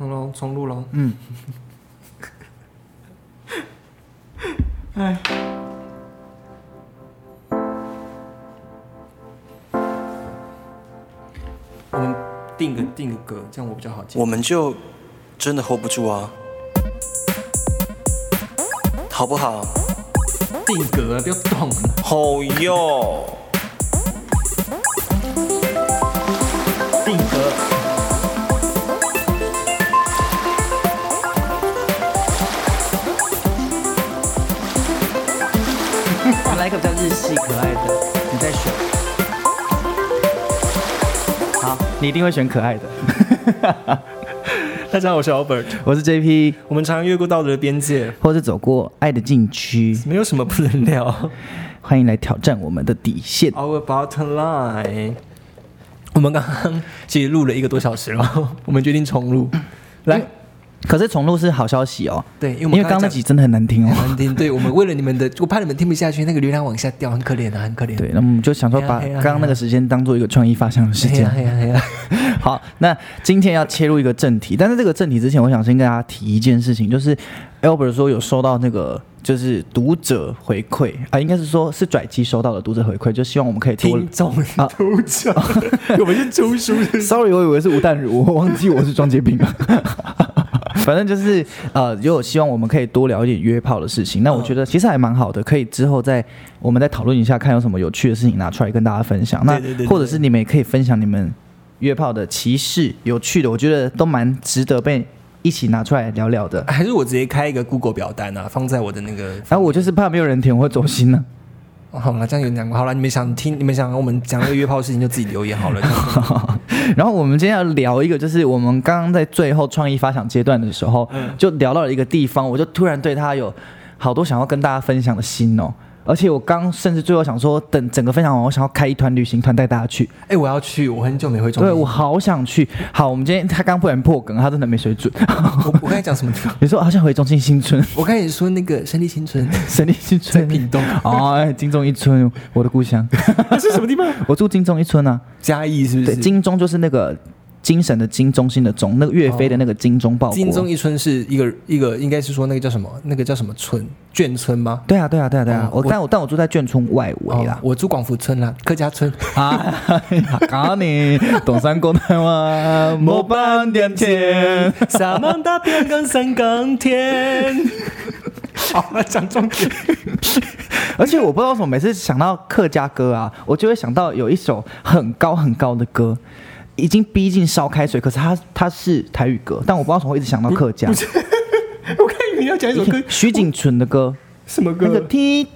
好了，重录了。嗯，哎，我们定个定个歌，这样我比较好记。我们就真的 hold 不住啊，好不好？定格啊，不要动了。好哟，你一定会选可爱的。大家好，我是 Albert。我是 JP，我们常越过道德的边界，或是走过爱的禁区，没有什么不能聊。欢迎来挑战我们的底线。Our bottom line。我们刚刚其实录了一个多小时了，我们决定重录。来，可是重录是好消息哦，对，因为我因为刚刚刚那集真的很难听哦。很难听，对我们为了你们的，我怕你们听不下去，那个流量往下掉，很可怜的，很可怜。对，那我们就想说把刚刚那个时间当做一个创意发想的时间好，那今天要切入一个正题，但是这个正题之前，我想先跟大家提一件事情，就是 Albert 说有收到那个就是读者回馈啊，应该是说是拽机收到的读者回馈，就希望我们可以多。听众啊都讲，我们是出书的。Sorry，我以为是吴淡如，我忘记我是庄杰平了。反正就是呃，有希望我们可以多聊一点约炮的事情。那我觉得其实还蛮好的，可以之后再我们再讨论一下，看有什么有趣的事情拿出来跟大家分享。那或者是你们也可以分享你们约炮的歧视、有趣的，我觉得都蛮值得被一起拿出来聊聊的。还是我直接开一个 Google 表单啊，放在我的那个。然后我就是怕没有人填，我会走心呢、哦好了，这样有点难过。好了，你们想听，你们想我们讲那个约炮的事情，就自己留言好了。然后我们今天要聊一个，就是我们刚刚在最后创意发想阶段的时候，嗯就聊到了一个地方，我就突然对他有好多想要跟大家分享的心哦。而且我刚甚至最后想说，等整个分享完，我想要开一团旅行团带大家去。哎、我要去，我很久没回中对。我好想去。好，我们今天他刚不然破梗，他真的没水准。我我刚才讲什么地方？你说好像回中心新村、我刚才说那个胜利新村胜利新在村、屏东，哦，哎金钟一村，我的故乡。是什么地方？我住金钟一村啊。嘉义是不对，是？金钟就是那个精神的精，中心的中，那个岳飞的那个精忠报国。精忠一村是一个一个，应该是说那个叫什么？那个叫什么村？眷村吗？对啊，对啊，对啊，对啊。哦我我但我但我住在眷村外围啦哦。我住广福村啦，客家村。啊，搞你东山过台湾，莫半点钱。沙芒大片跟三更天。好了，讲重点。而且我不知道为什么，每次想到客家歌啊，我就会想到有一首很高很高的歌，已经逼近烧开水，可是他他是台语歌，但我不知道为什么会一直想到客家。我看你要讲一首歌，徐锦纯的歌，什么歌？那个踢听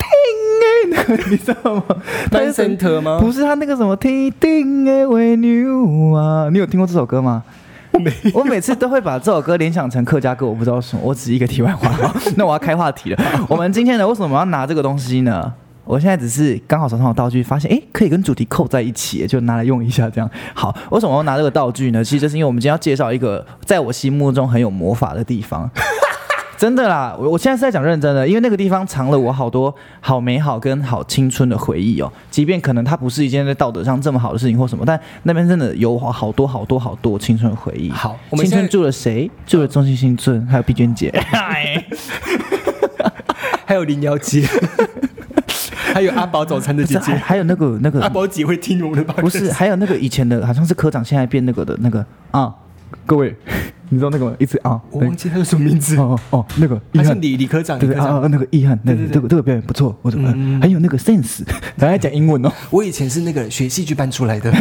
哎，那个你知道吗？单身特吗？不是他那个什么踢听哎为牛啊，你有听过这首歌吗？我没。我每次都会把这首歌联想成客家歌，我不知道什么。我只是一个题外话，那我要开话题了。我们今天呢，为什么要拿这个东西呢？我现在只是刚好手上有道具，发现哎可以跟主题扣在一起，就拿来用一下。这样好，为什么要拿这个道具呢？其实就是因为我们今天要介绍一个在我心目中很有魔法的地方。真的啦，我我现在是在讲认真的，因为那个地方藏了我好多好美好跟好青春的回忆哦。即便可能它不是一件在道德上这么好的事情或什么，但那边真的有好多好多好多青春的回忆。好我们青春住了谁？住了中心新村，还有碧娟姐。还有林瑶姐，还有阿宝早餐的姐姐。还还有那个那个阿宝姐会听我们的吧？不是，还有那个以前的好像是科长，现在变那个的那个啊，各位，你知道那个吗？一直啊，我忘记他叫什么名字。哦哦，那个遗他是。李李科长，对对啊，那个遗憾，那个这个这个表演不错，我的嗯还有那个 sense，咱还讲英文哦。我以前是那个学戏剧班出来的。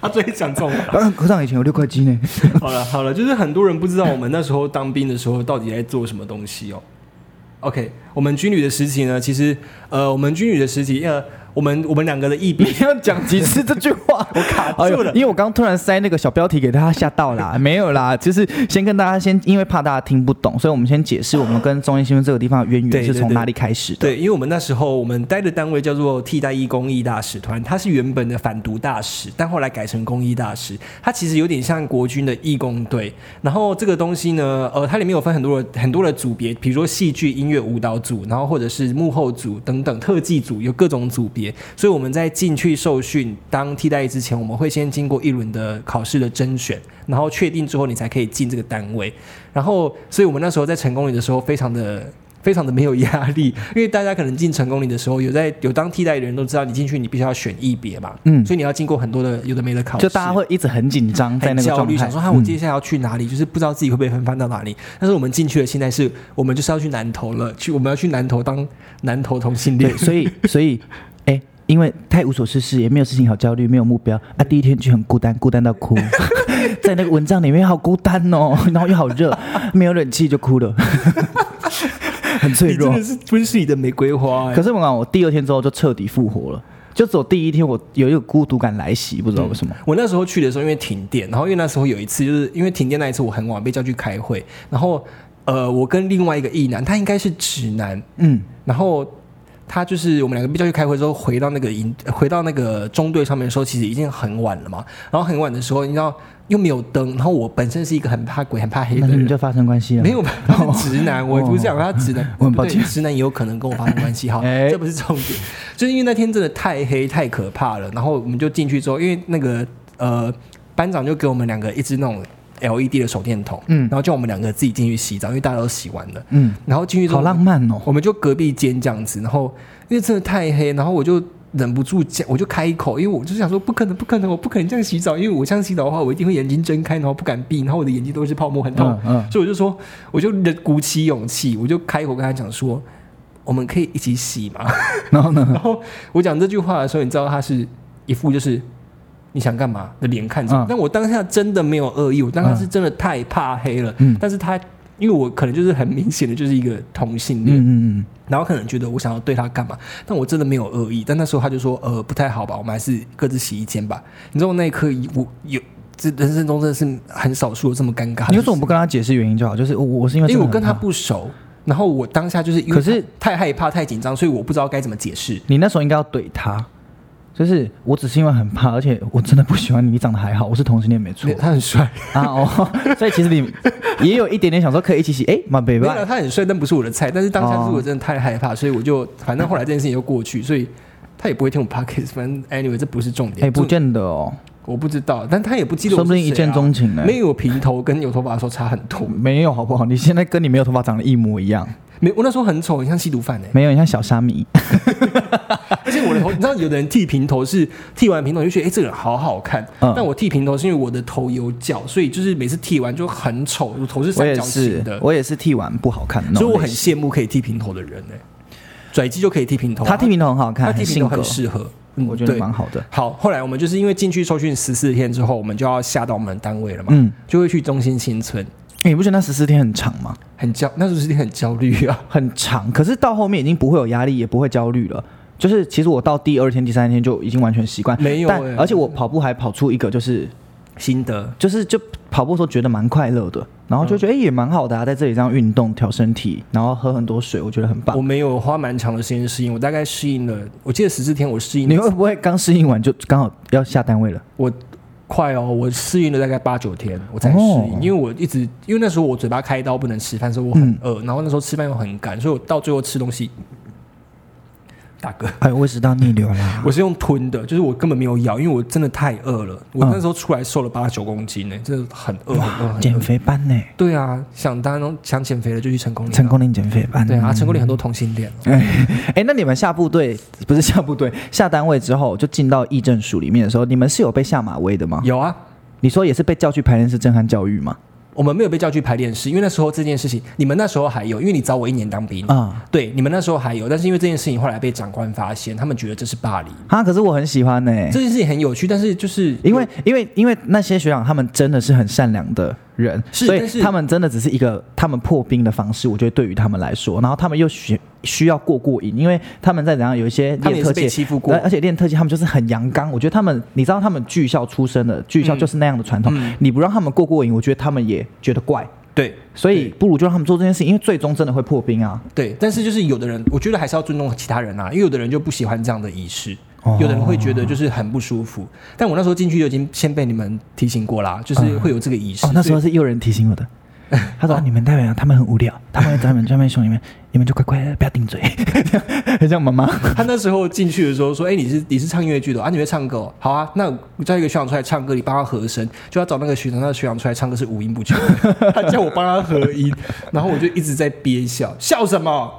他最会讲这种话。啊，科长以前有六块肌呢。好了好了，就是很多人不知道我们那时候当兵的时候到底在做什么东西哦。OK，我们军旅的时期呢，其实呃，我们军旅的时期，呃，我们我们两个的役兵你要讲几次这句话？我卡住了因为我刚刚突然塞那个小标题给大家吓到啦，没有啦，就是先跟大家先，因为怕大家听不懂，所以我们先解释我们跟中央新闻这个地方的渊源是从哪里开始的。对，因为我们那时候我们待的单位叫做替代义公益大使团，它是原本的反毒大使，但后来改成公益大使。它其实有点像国军的义工队。然后这个东西呢，呃，它里面有分很多的很多的组别，比如说戏剧、音乐、舞蹈组，然后或者是幕后组等等特技组，有各种组别。别，所以我们在进去受训当替代役之前，我们会先经过一轮的考试的甄选，然后确定之后你才可以进这个单位。然后，所以我们那时候在成功里的时候，非常的。非常的没有压力，因为大家可能进成功里的时候，有在有当替代的人都知道，你进去你必须要选一别嘛，嗯所以你要经过很多的有的没的考试，就大家会一直很紧张在那个焦虑，想说哈，我嗯接下来要去哪里？就是不知道自己会不会分发到哪里。但是我们进去的，现在是我们就是要去南投了，去我们要去南投当南投同性恋对，，所以所以哎。因为太无所事事，也没有事情好焦虑，没有目标啊！第一天就很孤单，孤单到哭，在那个蚊帐里面好孤单哦，然后又好热，没有冷气就哭了，很脆弱你真的。是温室里的玫瑰花、欸。可是我讲，我第二天之后就彻底复活了，就走第一天我有一个孤独感来袭，不知道为什么。我那时候去的时候，因为停电，然后因为那时候有一次，就是因为停电那一次，我很晚被叫去开会，然后呃，我跟另外一个异男，他应该是直男，嗯，然后他就是我们两个被叫去开会之后，回到那个营，回到那个中队上面的时候，其实已经很晚了嘛。然后很晚的时候，你知道又没有灯，然后我本身是一个很怕鬼、很怕黑的人那你们就。发生关系了？没有，直男，我不是讲他直男，我很抱歉直男也有可能跟我发生关系。哈，哎这不是重点，就是因为那天真的太黑太可怕了。然后我们就进去之后，因为那个呃班长就给我们两个一支那种 LED 的手电筒，嗯然后叫我们两个自己进去洗澡，因为大家都洗完了。嗯，然后进去好浪漫哦。我们就隔壁间这样子，然后因为真的太黑，然后我就忍不住讲，我就开口，因为我就想说不可能，不可能，我不可能这样洗澡，因为我这样洗澡的话，我一定会眼睛睁开，然后不敢闭，然后我的眼睛都是泡沫，很痛，嗯嗯所以我就说，我就鼓起勇气，我就开口跟他讲说，我们可以一起洗嘛？然后呢？然后我讲这句话的时候，你知道他是一副就是。你想干嘛的脸看着但我当下真的没有恶意，我当下是真的太怕黑了。嗯但是他因为我可能就是很明显的就是一个同性恋，嗯嗯嗯，然后可能觉得我想要对他干嘛，但我真的没有恶意。但那时候他就说，呃，不太好吧，我们还是各自洗一间吧。你知道那一刻，我有这人生中真的是很少数有这么尴尬。你为什么不跟他解释原因就好？就是我我是因为因为我跟他不熟，然后我当下就是因为可是太害怕、太紧张，所以我不知道该怎么解释。你那时候应该要怼他，就是我只是因为很怕，而且我真的不喜欢你，你长得还好，我是同性恋没错他很帅，啊哦，所以其实你 也有一点点想说可以一起洗，哎，没有吧，他很帅，但不是我的菜。但是当下哦是我真的太害怕，所以我就反正后来这件事情就过去，所以他也不会听我 podcast。反正 anyway 这不是重点，哎，不见得哦，我不知道，但他也不记得说不定一见钟情呢。没有平头跟有头发的时候差很多。没有好不好？你现在跟你没有头发长得一模一样，没，我那时候很丑，很像吸毒犯哎、没有，你像小沙弥。而且我的头，你知道，有的人剃平头是剃完平头就觉得哎、这个人好好看，嗯。但我剃平头是因为我的头有角，所以就是每次剃完就很丑，我头是三角形的，，我也是剃完不好看的所以我很。羡慕可以剃平头的人哎、拽鸡就可以剃平头，他剃平头很好看，他剃平头很适合，嗯我觉得对。蛮好的。好，后来我们就是因为进去受训十四天之后，我们就要下到我们的单位了嘛，嗯，就会去中心新村，你不觉得那十四天很长吗？很焦，那时候是很焦虑啊。很长，可是到后面已经不会有压力，也不会焦虑了。就是其实我到第二天、第三天就已经完全习惯，没有欸而且我跑步还跑出一个，就是心得，就是就跑步的时候觉得蛮快乐的，然后就觉得哎、诶也蛮好的啊，在这里这样运动调身体，然后喝很多水，我觉得很棒我。没有花蛮长的时间适应，我大概适应了，我记得十四天我适应了你会不会刚适应完就刚好要下单位了？我快哦，我适应了大概八九天，我才适应，哦。因为我一直因为那时候我嘴巴开刀不能吃饭，所以我很饿，然后那时候吃饭又很赶，所以我到最后吃东西，大哥，哎，胃食道逆流啦。我是用吞的，就是我根本没有咬，因为我真的太饿了，我嗯那时候出来瘦了八九公斤呢，真的很饿。减肥班呢？对啊，想当然想减肥的就去成功岭啊，成功岭减肥班。对啊，成功岭很多同性恋，哎，那你们下部队不是下部队，下单位之后就进到议政署里面的时候，你们是有被下马威的吗？有啊，你说也是被叫去排练室震撼教育吗？我们没有被叫去排练室，因为那时候这件事情，你们那时候还有，因为你找我一年当兵，啊、对，你们那时候还有，但是因为这件事情后来被长官发现，他们觉得这是霸凌。啊，可是我很喜欢呢、这件事情很有趣，但是就是因为因为因为那些学长他们真的是很善良的人，所以是他们真的只是一个他们破冰的方式，我觉得对于他们来说，然后他们又需需要过过瘾，因为他们在怎样有一些练特技，欺负过。而而且练特技他们就是很阳刚，我觉得他们你知道他们剧校出身的，剧校就是那样的传统，嗯你不让他们过过瘾，我觉得他们也觉得怪，对所以不如就让他们做这件事情，因为最终真的会破冰啊。对，但是就是有的人，我觉得还是要尊重其他人啊，因为有的人就不喜欢这样的仪式，哦有的人会觉得就是很不舒服。但我那时候进去就已经先被你们提醒过啦，就是会有这个仪式。哦，那时候是有人提醒我的，他说、啊 你们代表他们很无聊，他们会在你们专门熊里面，你们就乖乖的不要顶嘴，很像妈妈。他那时候进去的时候说：“哎、你是你是唱音乐剧的哦啊？你会唱歌、哦？好啊，那我叫一个学长出来唱歌，你帮他和声，就要找那个学长，那个学长出来唱歌是五音不全，他叫我帮他和音，然后我就一直在憋笑，笑什么？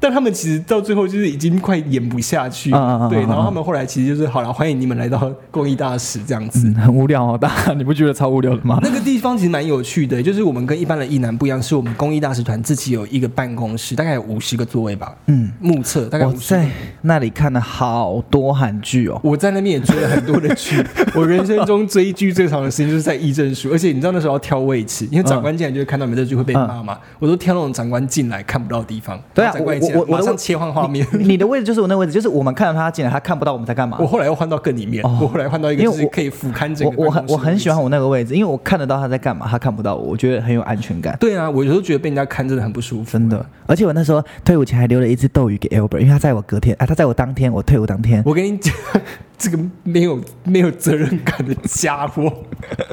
但他们其实到最后就是已经快演不下去，对，嗯然后他们后来其实就是好了，欢迎你们来到公益大使这样子。嗯，很无聊哦，大家你不觉得超无聊的吗？那个地方其实蛮有趣的，就是我们跟一般的艺男不一样，是我们公益大使团自己有一个办公室，大概有五十个座位吧，嗯，目测大概我五十。在那里看了好多韩剧哦。我在那边也追了很多的剧，我人生中追剧最长的时间就是在议政署，而且你知道那时候要挑位置，因为长官进来就会看到你们这剧会被骂嘛，我都挑那种长官进来看不到的地方，对啊我马上切换画面。你你的位置就是我那个位置，就是我们看到他进来，他看不到我们在干嘛我。后来又换到更里面，哦我后来换到一个因为我就是可以俯瞰整我个我很我很喜欢。我那个位置，因为我看得到他在干嘛，他看不到我，我觉得很有安全感。对啊，我有时候觉得被人家看真的很不舒服。真的，而且我那时候退伍前还留了一只斗鱼给 Albert，因为他在我隔天啊，他在我当天，我退伍当天，我跟你讲，这个没有没有责任感的家伙，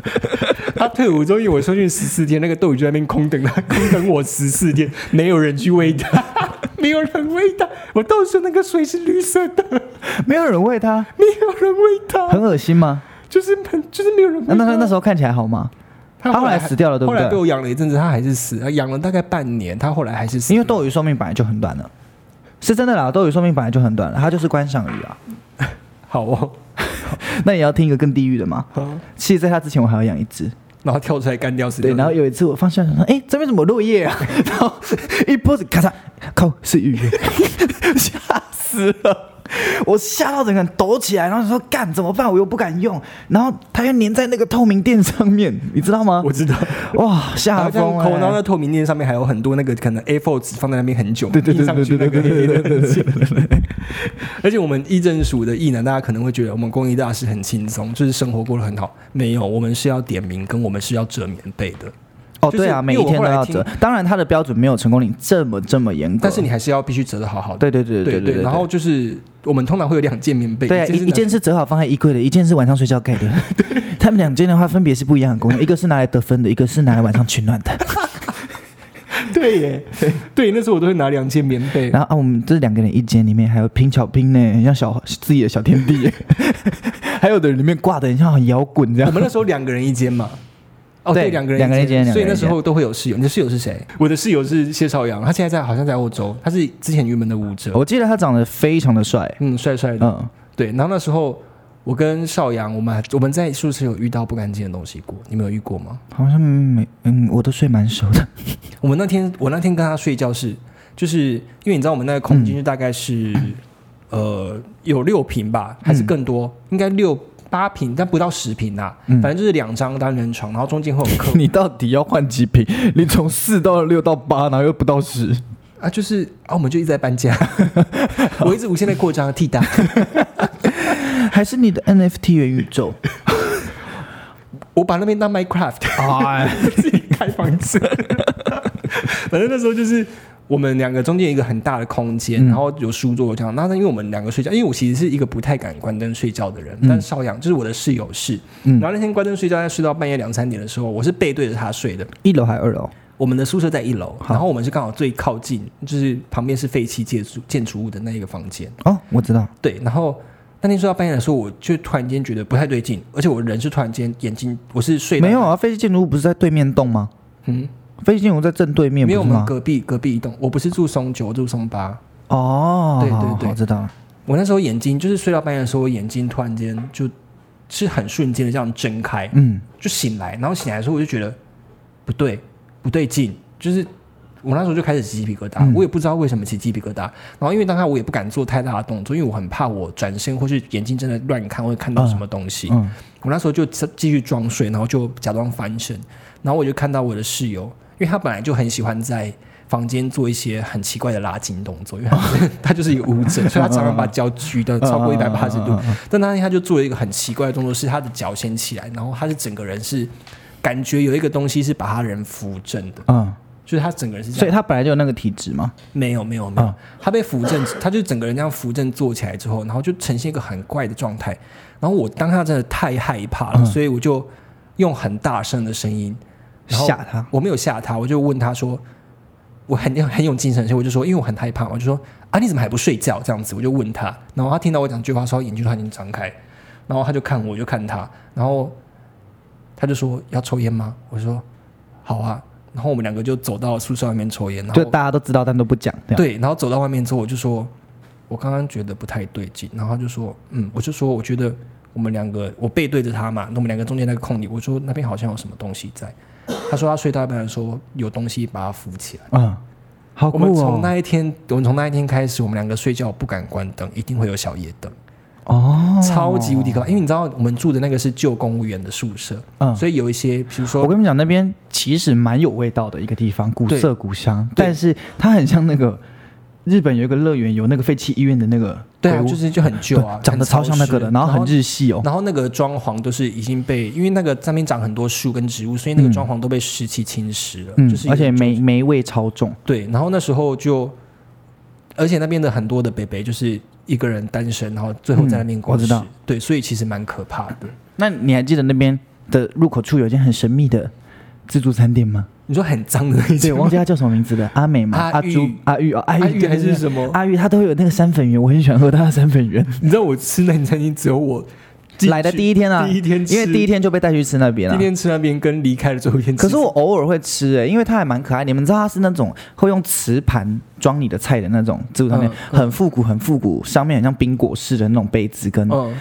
他退伍之后，因为我受训十四天，那个斗鱼就在那边空等他，空等我十四天，没有人去喂他，没有人喂它。我到时候那个水是绿色的，没有人喂它，没有人喂它，很恶心吗？就是很就是没有人喂他。那那那那时候看起来好吗？他他后来死掉了对不对后来被我养了一阵子，他还是死了，养了大概半年，他后来还是死。因为斗鱼寿命本来就很短了，是真的啦，斗鱼寿命本来就很短了，它就是观赏鱼啊。好哦，那也要听一个更地狱的吗？好其实在它之前我还要养一只，然后跳出来干掉死掉对，然后有一次我放下想说，哎，这边怎么有落叶啊？然后一波子咔嚓，靠，是雨，吓死了。我吓到整个人抖起来，然后说干怎么办？我又不敢用，然后它又粘在那个透明垫上面，你知道吗我？知道。哇，然吓疯了，然后那！透明垫上面还有很多那个可能 A4 纸放在那边很久，对对对对对对对对对。而且我们议政署的艺呢，大家可能会觉得我们公益大师很轻松，就是生活过得很好。没有，我们是要点名，跟我们是要折棉被的。哦，就是对啊，每一天都要折。当然，它的标准没有成功率这么这么严格，但是你还是要必须折得好好的。对对对对对对，然后就是我们通常会有两件棉被，对啊，一一件是是折好放在衣柜的，一件是晚上睡觉盖的。他们两件的话分别是不一样的功能，一个是拿来得分的，一个是拿来晚上取暖的。对耶，对，那时候我都会拿两件棉被。然后啊，我们这两个人一间里面还有拼巧拼呢，很像小自己的小天地耶。还有的人里面挂的很像很摇滚这样。我们那时候两个人一间嘛。哦，对对，两个人两个人所以那时候都会有室友。你的室友是谁？我的室友是谢少阳，他现在在好像在欧洲，他是之前云门的舞者，我记得他长得非常的帅，嗯，帅帅的。嗯，对，然后那时候我跟少阳，我们还我们在宿舍有遇到不干净的东西过，你们有遇过吗？好像没，嗯，我都睡蛮熟的。我们那天我那天跟他睡觉是，就是因为你知道我们那个空间就大概是、呃有六平吧，还是更多，应该六八平，但不到十平啊。嗯反正就是两张单人床，然后中间会有客 你到底要换几平？你从四到六到八，然后又不到十。啊，就是啊，我们就一直在搬家，我一直无限在扩张替代。还是你的 NFT 元宇宙？我把那边当 Minecraft，哎，自己开房子。反正那时候就是我们两个中间有一个很大的空间，嗯然后有书桌这样。那因为我们两个睡觉，因为我其实是一个不太敢关灯睡觉的人，嗯但邵阳就是我的室友是。嗯然后那天关灯睡觉，在睡到半夜两三点的时候，我是背对着他睡的。一楼还是二楼？我们的宿舍在一楼，然后我们是刚好最靠近，就是旁边是废弃建筑建筑物的那一个房间。哦，我知道。对，然后那天睡到半夜的时候，我就突然间觉得不太对劲，而且我人是突然间眼睛，我是睡到没有啊，废弃建筑物不是在对面栋吗？嗯，飞机建筑物在正对面，没有？我们隔壁隔壁一栋，我不是住松九，我住松八。哦，对对对我知道了。我那时候眼睛就是睡到半夜的时候，我眼睛突然间就是很瞬间的这样睁开，嗯，就醒来，然后醒来的时候我就觉得不对，不对劲，就是我那时候就开始起鸡皮疙瘩，嗯我也不知道为什么起鸡皮疙瘩。然后因为当下我也不敢做太大的动作，因为我很怕我转身或是眼睛真的乱看会看到什么东西。嗯我那时候就继续装睡，然后就假装翻身，然后我就看到我的室友，因为他本来就很喜欢在房间做一些很奇怪的拉筋动作，因为他 就是一个舞者，所以他常常把脚举得超过一百八十度。但那天他就做了一个很奇怪的动作，是他的脚先起来，然后他是整个人是感觉有一个东西是把他人扶正的，嗯，就是他整个人是这样。所以他本来就有那个体质嘛。没有没有没有。嗯，他被扶正，他就整个人这样扶正坐起来之后，然后就呈现一个很怪的状态。然后我当下真的太害怕了，嗯。所以我就用很大声的声音吓他我没有吓他，我就问他说，我很很有精神所以，我就说，因为我很害怕，我就说啊，你怎么还不睡觉？这样子，我就问他，然后他听到我讲这句话，时候眼睛突然间张开，然后他就看我，我就看他，然后他就说要抽烟吗？我说好啊，然后我们两个就走到宿舍外面抽烟，然后就大家都知道，但都不讲。对，然后走到外面之后，我就说，我刚刚觉得不太对劲，然后他就说，嗯，我就说，我觉得我们两个，我背对着他嘛，那我们两个中间那个空里，我说那边好像有什么东西在。他说他睡到一半的时候有东西把他扶起来。嗯，好我们。从那一天，我们从那一天开始，我们两个睡觉不敢关灯，一定会有小夜灯，哦，超级无敌可怕。因为你知道，我们住的那个是旧公务员的宿舍，嗯所以有一些，比如说我跟你们讲，那边其实蛮有味道的一个地方，古色古香，但是它很像那个日本有一个乐园，有那个废弃医院的那个对啊，就是就很旧啊，长得超像那个的，然后很日系哦。然后那个装潢都是已经被，因为那个上面长很多树跟植物，所以那个嗯装潢都被湿气侵蚀了，嗯就是，而且霉霉味超重。对。然后那时候就，而且那边的很多的北北就是一个人单身，然后最后在那边过道对，所以其实蛮可怕的。那你还记得那边的入口处有一间很神秘的自助餐店吗？你说很脏的那对，种，我忘记他叫什么名字了，阿美吗？阿阿朱、阿玉哦，阿玉还是什么阿玉，他都会有那个三粉圆，我很喜欢喝他的三粉圆。你知道我吃那间餐厅只有我来的第一天啊，第一天吃，因为第一天就被带去吃那边了。第一天吃那边跟离开的最后一天吃，可是我偶尔会吃诶、因为它还蛮可爱。你们知道它是那种会用瓷盘装你的菜的那种自助餐店，嗯很复古，很复古，上面很像冰果式的那种杯子跟嗯，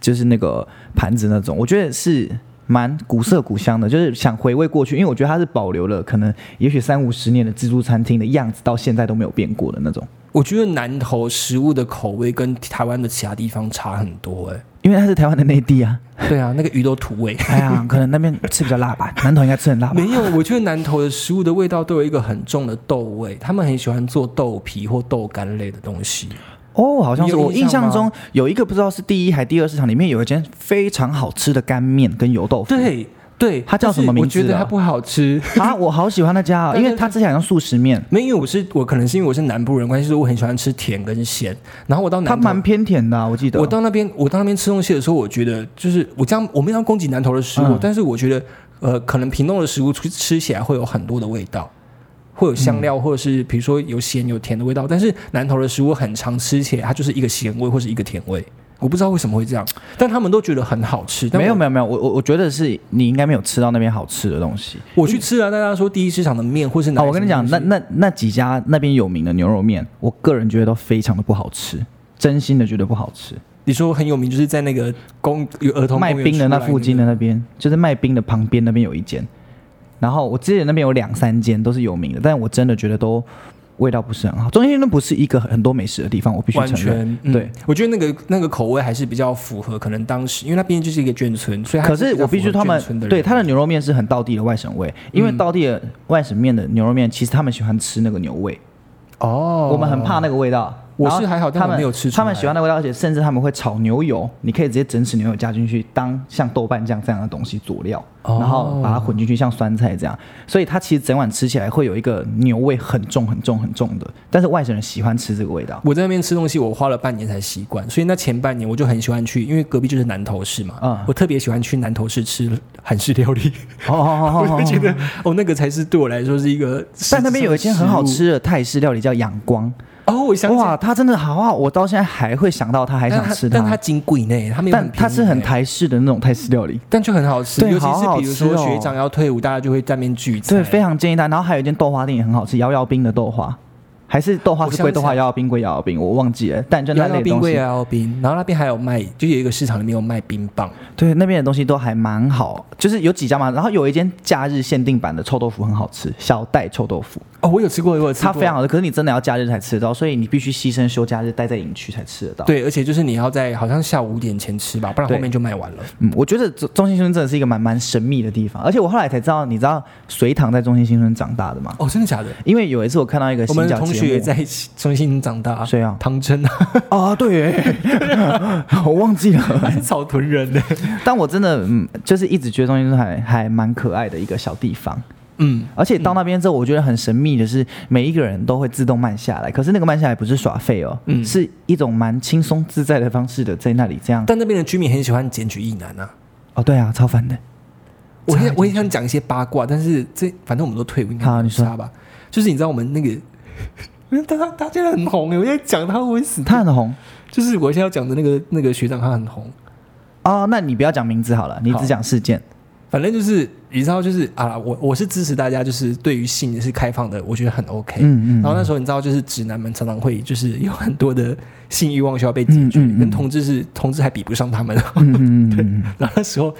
就是那个盘子那种，我觉得是蛮古色古香的，就是想回味过去，因为我觉得它是保留了可能也许三五十年的自助餐厅的样子，到现在都没有变过的那种。我觉得南投食物的口味跟台湾的其他地方差很多哎、因为它是台湾的内地啊，对啊，那个鱼都土味。哎呀，可能那边吃比较辣吧，南投应该吃很辣吧？没有，我觉得南投的食物的味道都有一个很重的豆味，他们很喜欢做豆皮或豆干类的东西。哦，好像是我印象中有一个不知道是第一还第二市场里面有一间非常好吃的干面跟油豆腐。对对，它叫什么名字我觉得啊它不好吃。啊，我好喜欢那家啊，因为它之前好像素食面，没有，因为我是我可能是因为我是南部人关系，所以我很喜欢吃甜跟咸。然后我到南投它蛮偏甜的啊，我记得。我到那边，我到那边吃东西的时候，我觉得就是我这样，我们要攻击南投的食物，嗯但是我觉得呃，可能屏东的食物吃吃起来会有很多的味道，会有香嗯料，或者是比如说有咸有甜的味道，但是南投的食物很常吃起来，它就是一个咸味或是一个甜味。我不知道为什么会这样，但他们都觉得很好吃。但没有没有没有，我我我觉得是你应该没有吃到那边好吃的东西。我去吃了，大家说第一市场的面或是哪哦，我跟你讲，那那那几家那边有名的牛肉面，我个人觉得都非常的不好吃，真心的觉得不好吃。你说很有名，就是在那个公有儿童卖冰的那附近的那边，就是卖冰的旁边那边有一间，然后我之前那边有两三间都是有名的，但我真的觉得都味道不是很好。中心那不是一个很多美食的地方，我必须完承认。对，我觉得那个那个口味还是比较符合可能当时，因为它毕竟就是一个眷村，所以它可是我必须他们对他的牛肉面是很道地的外省味，因为嗯道地的外省面的牛肉面，其实他们喜欢吃那个牛味，哦，我们很怕那个味道。我是还好但他们我没有吃出他们喜欢那个味道，而且甚至他们会炒牛油，你可以直接整匙牛油加进去，当像豆瓣酱这样的东西佐料，哦然后把它混进去，像酸菜这样。所以它其实整碗吃起来会有一个牛味很重、很重、很重的，但是外省人喜欢吃这个味道。我在那边吃东西，我花了半年才习惯，所以那前半年我就很喜欢去，因为隔壁就是南头市嘛，嗯我特别喜欢去南头市吃韩式料理，哦哦 我就觉得哦，那个才是对我来说是一个。但那边有一间很好吃的泰式料理叫阳光，哦，我想起哇，它真的好好，我到现在还会想到它，还想吃但它金贵呢，它没有但它是很台式的那种泰式料理，但就很好吃，对尤其是比如说学长要退伍，大家就会在那边聚餐，对，非常建议大家。然后还有一间豆花店也很好吃，摇摇冰的豆花，还是豆花是归豆花，摇摇冰归摇摇冰，我忘记了。但就那类的东西，摇摇冰，然后那边还有卖，就有一个市场里面有卖冰棒，对那边的东西都还蛮好，就是有几家嘛。然后有一间假日限定版的臭豆腐很好吃，小袋臭豆腐，哦，我有吃过，我有吃过，它非常好吃。可是你真的要假日才吃得到，所以你必须牺牲休假日待在营区才吃得到。对，而且就是你要在好像下午五点前吃吧，不然后面就卖完了。嗯，我觉得中中心新村真的是一个蛮蛮神秘的地方，而且我后来才知道，你知道隋唐在中心新村长大的吗？哦，真的假的？因为有一次我看到一个我们新角节目同学也在中心长大，谁啊唐真啊，啊，对耶，我忘记了。还 草屯人呢？但我真的嗯，就是一直觉得中心村还还蛮可爱的一个小地方，嗯，而且到那边之后，我觉得很神秘的是，每一个人都会自动慢下来，可是那个慢下来不是耍废哦，嗯是一种蛮轻松自在的方式的，在那里这样。但那边的居民很喜欢检举一男啊。哦，对啊，超烦的。我也插进去我也想讲一些八卦，但是这反正我们都退伍，应该好你说差吧？就是你知道我们那个，他他他现在很红欸我现在讲他会不会死？他很红就是我现在要讲的那个那个学长，他很红。哦，那你不要讲名字好了，你只讲事件。反正就是你知道，就是啊，我我是支持大家，就是对于性是开放的，我觉得很 OK。嗯嗯然后那时候你知道，就是直男们常常会就是有很多的性欲望需要被解决，嗯嗯嗯跟同志是同志还比不上他们。嗯嗯嗯嗯 然后那时候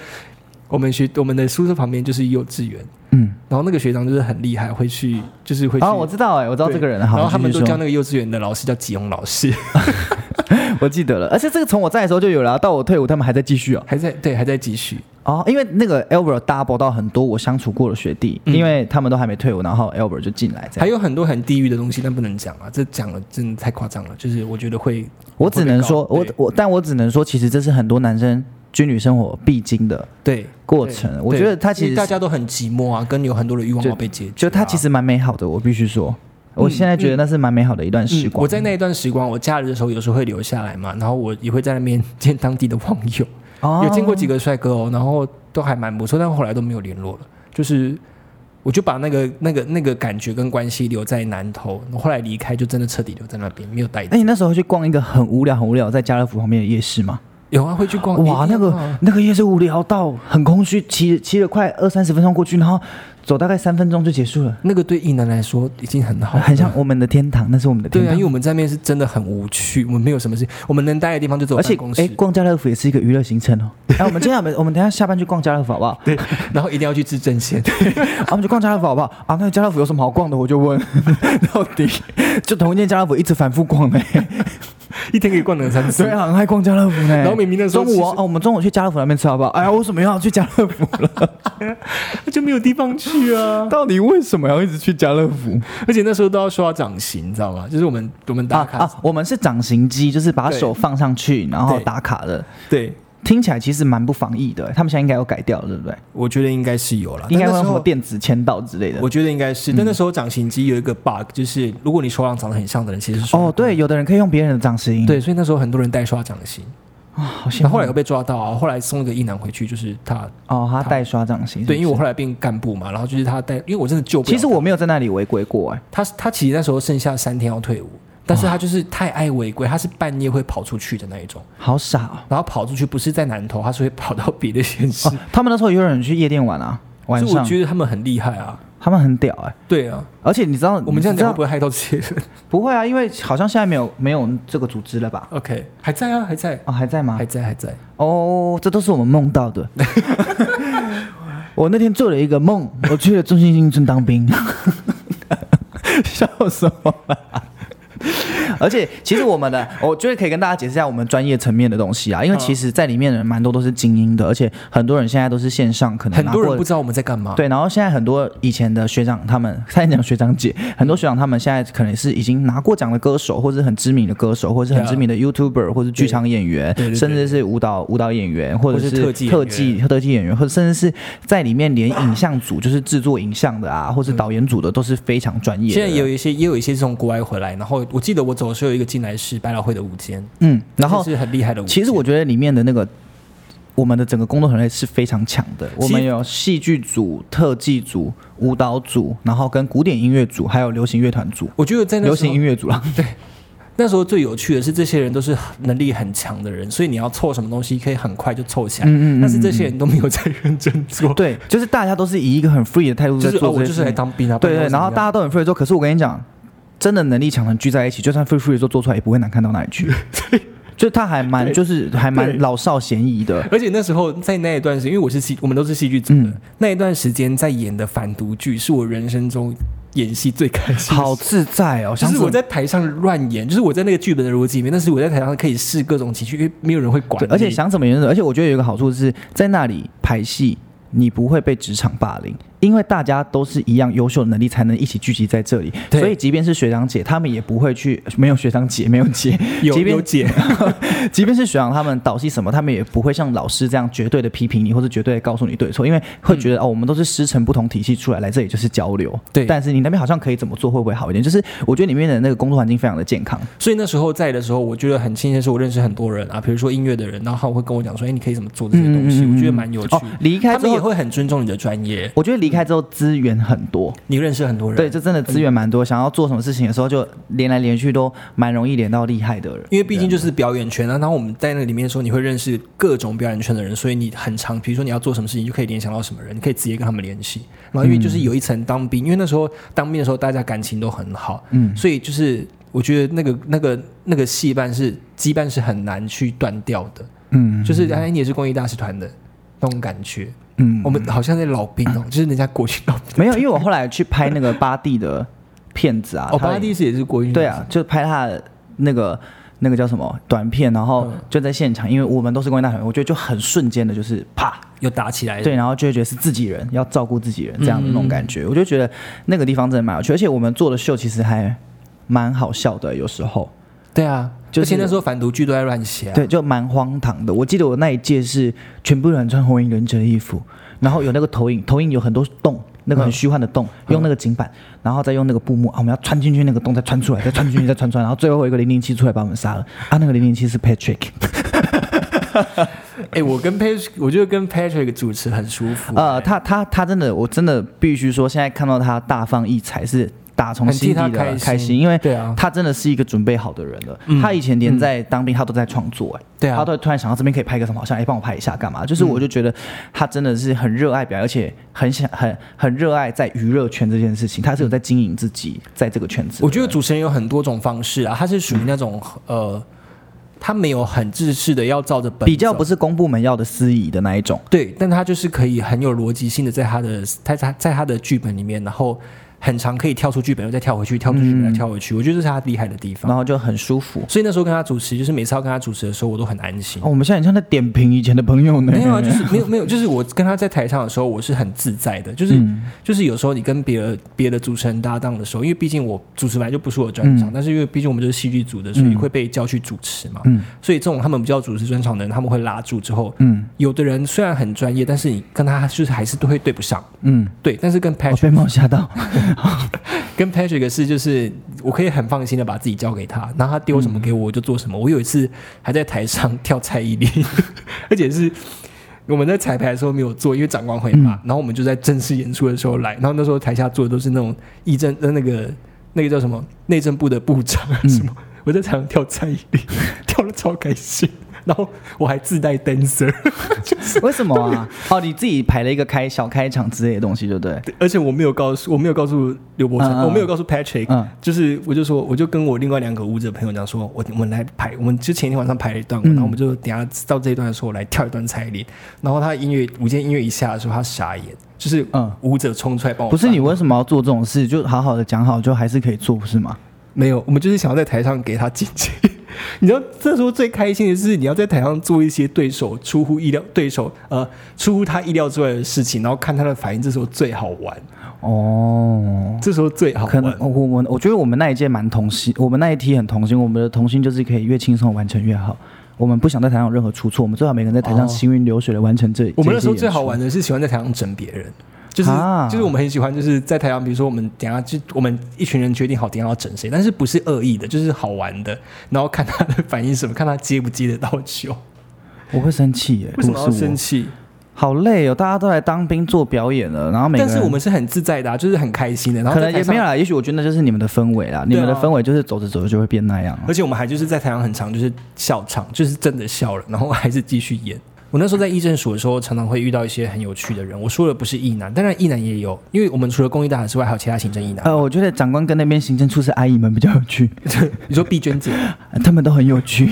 我们学我们的宿舍旁边就是幼稚园，嗯。然后那个学长就是很厉害，会去就是会去。哦，我知道哎，我知道这个人。然后他们都叫那个幼稚园的老师叫吉永老师，我记得了，而且这个从我在的时候就有了啊，到我退伍他们还在继续哦。还在对还在继续。哦，因为那个 Albert double 到很多我相处过的学弟，嗯因为他们都还没退伍，然后 Albert 就进来。还有很多很地狱的东西，但不能讲啊，这讲了真的太夸张了。就是我觉得会，我只能说，我我但我只能说，其实这是很多男生军旅生活必经的对过程。我觉得他其实大家都很寂寞啊，跟有很多的欲望要被解决啊、就他其实蛮美好的，我必须说，我现在觉得那是蛮美好的一段时光。嗯我在那一段时光，我假日的时候有时候会留下来嘛，然后我也会在那边 见当地的网友，哦有见过几个帅哥哦，然后都还蛮不错，但后来都没有联络了。就是我就把那个那个那个感觉跟关系留在南头，我后来离开就真的彻底留在那边，没有带走那。你那时候去逛一个很无聊、很无聊在家乐福旁边的夜市吗？有啊，会去逛哇，那个那个夜市无聊到很空虚，骑骑了快二三十分钟过去，然后走大概三分钟就结束了，那个对异男来说已经很好，很像我们的天堂，那是我们的天对啊，堂。因为我们在那边是真的很无趣，我们没有什么事，我们能待的地方就只有而且办公，室哎，，逛家乐福也是一个娱乐行程哦。哎，我们今天我们我们等一下下班去逛家乐福好不好？对，然后一定要去治阵线。啊，我们去逛家乐福好不好？啊，那个家乐福有什么好逛的？我就问，到底就同一间家乐福一直反复逛呢？一天可以逛两三次对。啊，很爱逛家乐福呢。然后明明的时候中午哦哦，我们中午去家乐福那边吃好不好？哎呀，为什么要去家乐福了？就没有地方去啊。到底为什么要一直去家乐福？而且那时候都要刷掌型，你知道吗？就是我们我们打卡，啊啊，我们是掌型机，就是把手放上去，然后打卡的。对，听起来其实蛮不防疫的，他们现在应该有改掉了，对不对？我觉得应该是有了，应该会用什么电子签到之类的。我觉得应该是，但那时候掌型机有一个 bug，就是如果你手掌长得很像的人，其实是哦，对，有的人可以用别人的掌型，对，所以那时候很多人代刷掌型，啊，好羡慕。然后后来又被抓到啊，后来送一个一男回去，就是他，哦，他代刷掌型，对，因为我后来变干部嘛，然后就是他带，因为我真的救不了其实我没有在那里违规过，哎，他他其实那时候剩下三天要退伍，但是他就是太爱违规，他是半夜会跑出去的那一种，好傻哦。然后跑出去不是在南头，他是会跑到别的县市，哦，他们那时候也有人去夜店玩啊，晚所以我上觉得他们很厉害啊。他们很屌哎，对啊，而且你知道我们这样你知道讲会不会害到这些人 不会啊？因为好像现在没有没有这个组织了吧？？OK，还在啊，还在，哦，还在吗还？在，还在。哦，这都是我们梦到的。我那天做了一个梦，我去了中心新村当兵，笑什么啦？而且，其实我们的，我觉得可以跟大家解释一下我们专业层面的东西啊，因为其实在里面的人蛮多都是精英的，而且很多人现在都是线上，可能很多人不知道我们在干嘛。对，然后现在很多以前的学长他们，差点讲学长姐，很多学长他们现在可能是已经拿过奖的歌手，或者是很知名的歌手，或者是很知名的 YouTuber，或者是剧场演员，甚至是舞蹈舞蹈演员，或者是特技特技特技演员，或者甚至是在里面连影像组，就是制作影像的啊，或是导演组的，都是非常专业。现在也有一些，也有一些是从国外回来，然后我记得我走的时候有一个进来是百老汇的舞间，嗯，然后是很厉害的舞。其实我觉得里面的那个。我们的整个工作团队是非常强的，我们有戏剧组、特技组、舞蹈组，然后跟古典音乐组，还有流行乐团组。我觉得在那流行音乐组 对，那时候最有趣的是，这些人都是能力很强的人，所以你要凑什么东西可以很快就凑起来。嗯嗯嗯但是这些人都没有在认真做，对，就是大家都是以一个很 free 的态度就是哦，我就是来。当兵啊。对对，不然然后大家都很 free 可是我跟你讲，真的能力强的人聚在一起，就算 free free 的做做出来，也不会难看到哪里去。就他还蛮就是还蛮老少咸宜的。而且那时候在那一段时间，因为我是戏，我们都是戏剧组的，嗯。那一段时间在演的反毒剧，是我人生中演戏最开心好自在哦，就是我在台上乱演，就是我在那个剧本的逻辑里面，但是我在台上可以试各种情绪，因为没有人会管。而且想怎么演怎么，而且我觉得有一个好处是在那里排戏，你不会被职场霸凌，因为大家都是一样优秀的能力，才能一起聚集在这里。对所以即便是学长姐，他们也不会去没有学长姐，没有姐，有有姐，即便是学长他们导戏什么，他们也不会像老师这样绝对的批评你，或者绝对的告诉你对错，因为会觉得、哦，我们都是师承不同体系出来，来这里就是交流。对但是你那边好像可以怎么做，会不会好一点？就是我觉得里面的那个工作环境非常的健康。所以那时候在的时候，我觉得很庆幸是，我认识很多人啊，比如说音乐的人，然后会跟我讲说，哎，你可以怎么做这些东西，我觉得蛮有趣哦。离开他们也会很尊重你的专业，我觉得离开之后资源很多。你认识很多人，对，这真的资源蛮多，想要做什么事情的时候，就连来连去都蛮容易连到厉害的人。因为毕竟就是表演圈啊，然后我们在那个里面的时候，你会认识各种表演圈的人，所以你很常，比如说你要做什么事情，就可以联想到什么人，你可以直接跟他们联系。然后因为就是有一层当兵，因为那时候当兵的时候大家感情都很好，嗯所以就是我觉得那个那个那个戏班是羁绊是很难去断掉的，嗯，就是哎你也是公益大使团的那种感觉。嗯我们好像在老兵哦，就是人家国军老兵。没有，因为我后来去拍那个巴蒂的片子啊，哦，他巴蒂是也是国军。对啊，，就拍他的那个那个叫什么短片，然后嗯就在现场，因为我们都是公益大团，我觉得就很瞬间的，就是啪，又打起来了。对，然后就会觉得是自己人，要照顾自己人这样的那种感嗯觉，我就觉得那个地方真的蛮有趣，而且我们做的秀其实还蛮好笑的，有时候。对啊，就是而且那时候反毒剧都在乱写啊。对，就蛮荒唐的。我记得我那一届是全部人穿火影忍者的衣服，然后有那个投影，投影有很多洞，那个很虚幻的洞，用那个井板，然后再用那个布幕啊，我们要穿进去那个洞，再穿出来，再穿进去，再穿出来，然后最后有一个零零七出来把我们杀了啊，那个零零七是 Patrick，哎、我跟 Patrick，我觉得跟 Patrick 主持很舒服。呃，他他他真的，我真的必须说，现在看到他大放异彩是。打从心底的他开心因为对啊他真的是一个准备好的人了。嗯他以前连在当兵，他都在创作、哎、对啊他都突然想到这边可以拍个什么，好像哎，帮我拍一下干嘛？就是我就觉得他真的是很热爱表演，而且很想很很热爱在娱乐圈这件事情，他是有在经营自己在这个圈子。我觉得主持人有很多种方式啊，他是属于那种呃，他没有很自式的要照着本比较不是公部门要的司仪的那一种。对，但他就是可以很有逻辑性的在他的在他在他的剧本里面，然后很长可以跳出剧本又再跳回去，跳出剧本再跳回去，我觉得这是他厉害的地方。然后就很舒服。所以那时候跟他主持，就是每次要跟他主持的时候，我都很安心哦，。我们现在很像在点评以前的朋友呢。没有啊，就是没有没有，就是我跟他在台上的时候，我是很自在的，就是、嗯就是有时候你跟别的别的主持人搭档的时候，因为毕竟我主持本来就不是我的专长，嗯但是因为毕竟我们就是戏剧组的，所以会被叫去主持嘛，嗯所以这种他们比较主持专场的人，他们会拉住之后，嗯有的人虽然很专业，但是你跟他就是还是都会对不上，嗯，对，但是跟我 Patrick、被猫吓到。跟 Patrick 是就是我可以很放心的把自己交给他，然后他丢什么给我我就做什么。我有一次还在台上跳蔡依林，而且是我们在彩排的时候没有做，因为长官会骂。然后我们就在正式演出的时候来，然后那时候台下坐的都是那种议政呃那个那个叫什么内政部的部长啊什么，我在台上跳蔡依林，跳的超开心。然后我还自带 dancer，为什么啊？哦，你自己排了一个开小开场之类的东西，对不对？而且我没有告诉我没有告诉刘伯承，嗯嗯我没有告诉 Patrick，、嗯就是我就说我就跟我另外两个舞者朋友讲说，我我们来排，我们就前一天晚上排了一段然后我们就等下到这一段的时候我来跳一段蔡依林，然后他音乐舞间音乐一下的时候他傻眼，就是嗯舞者冲出来帮我，不是你为什么要做这种事？就好好的讲好，就还是可以做，不是吗？没有，我们就是想要在台上给他进去。你知道，这时候最开心的是你要在台上做一些对手出乎意料、对手呃出乎他意料之外的事情，然后看他的反应，这时候最好玩，哦，这时候最好玩可能。我我我觉得我们那一届蛮童心，我们那一梯很童心，我们的童心就是可以越轻松地完成越好。我们不想在台上有任何出错，我们最好每个人在台上哦行云流水的完成这。我们那时候最好玩的是喜欢在台上整别人，就是、啊就是我们很喜欢就是在台上，比如说我们等下就我们一群人决定好等下要整谁，但是不是恶意的，就是好玩的，然后看他的反应什么，看他接不接得到球。我会生气耶，为什么要生气？好累哦，大家都来当兵做表演了，然后每但是我们是很自在的、啊，就是很开心的。然后可能也没有啦，也许我觉得那就是你们的氛围啦，你们的氛围就是走着走着就会变那样啊。而且我们还就是在台上很长，就是笑场，就是真的笑了，然后还是继续演。我那时候在议政署的时候，常常会遇到一些很有趣的人。我说的不是异男，当然异男也有，因为我们除了公益大使之外，还有其他行政异男。呃，我觉得长官跟那边行政处室阿姨们比较有趣，你说碧娟姐，他们都很有趣。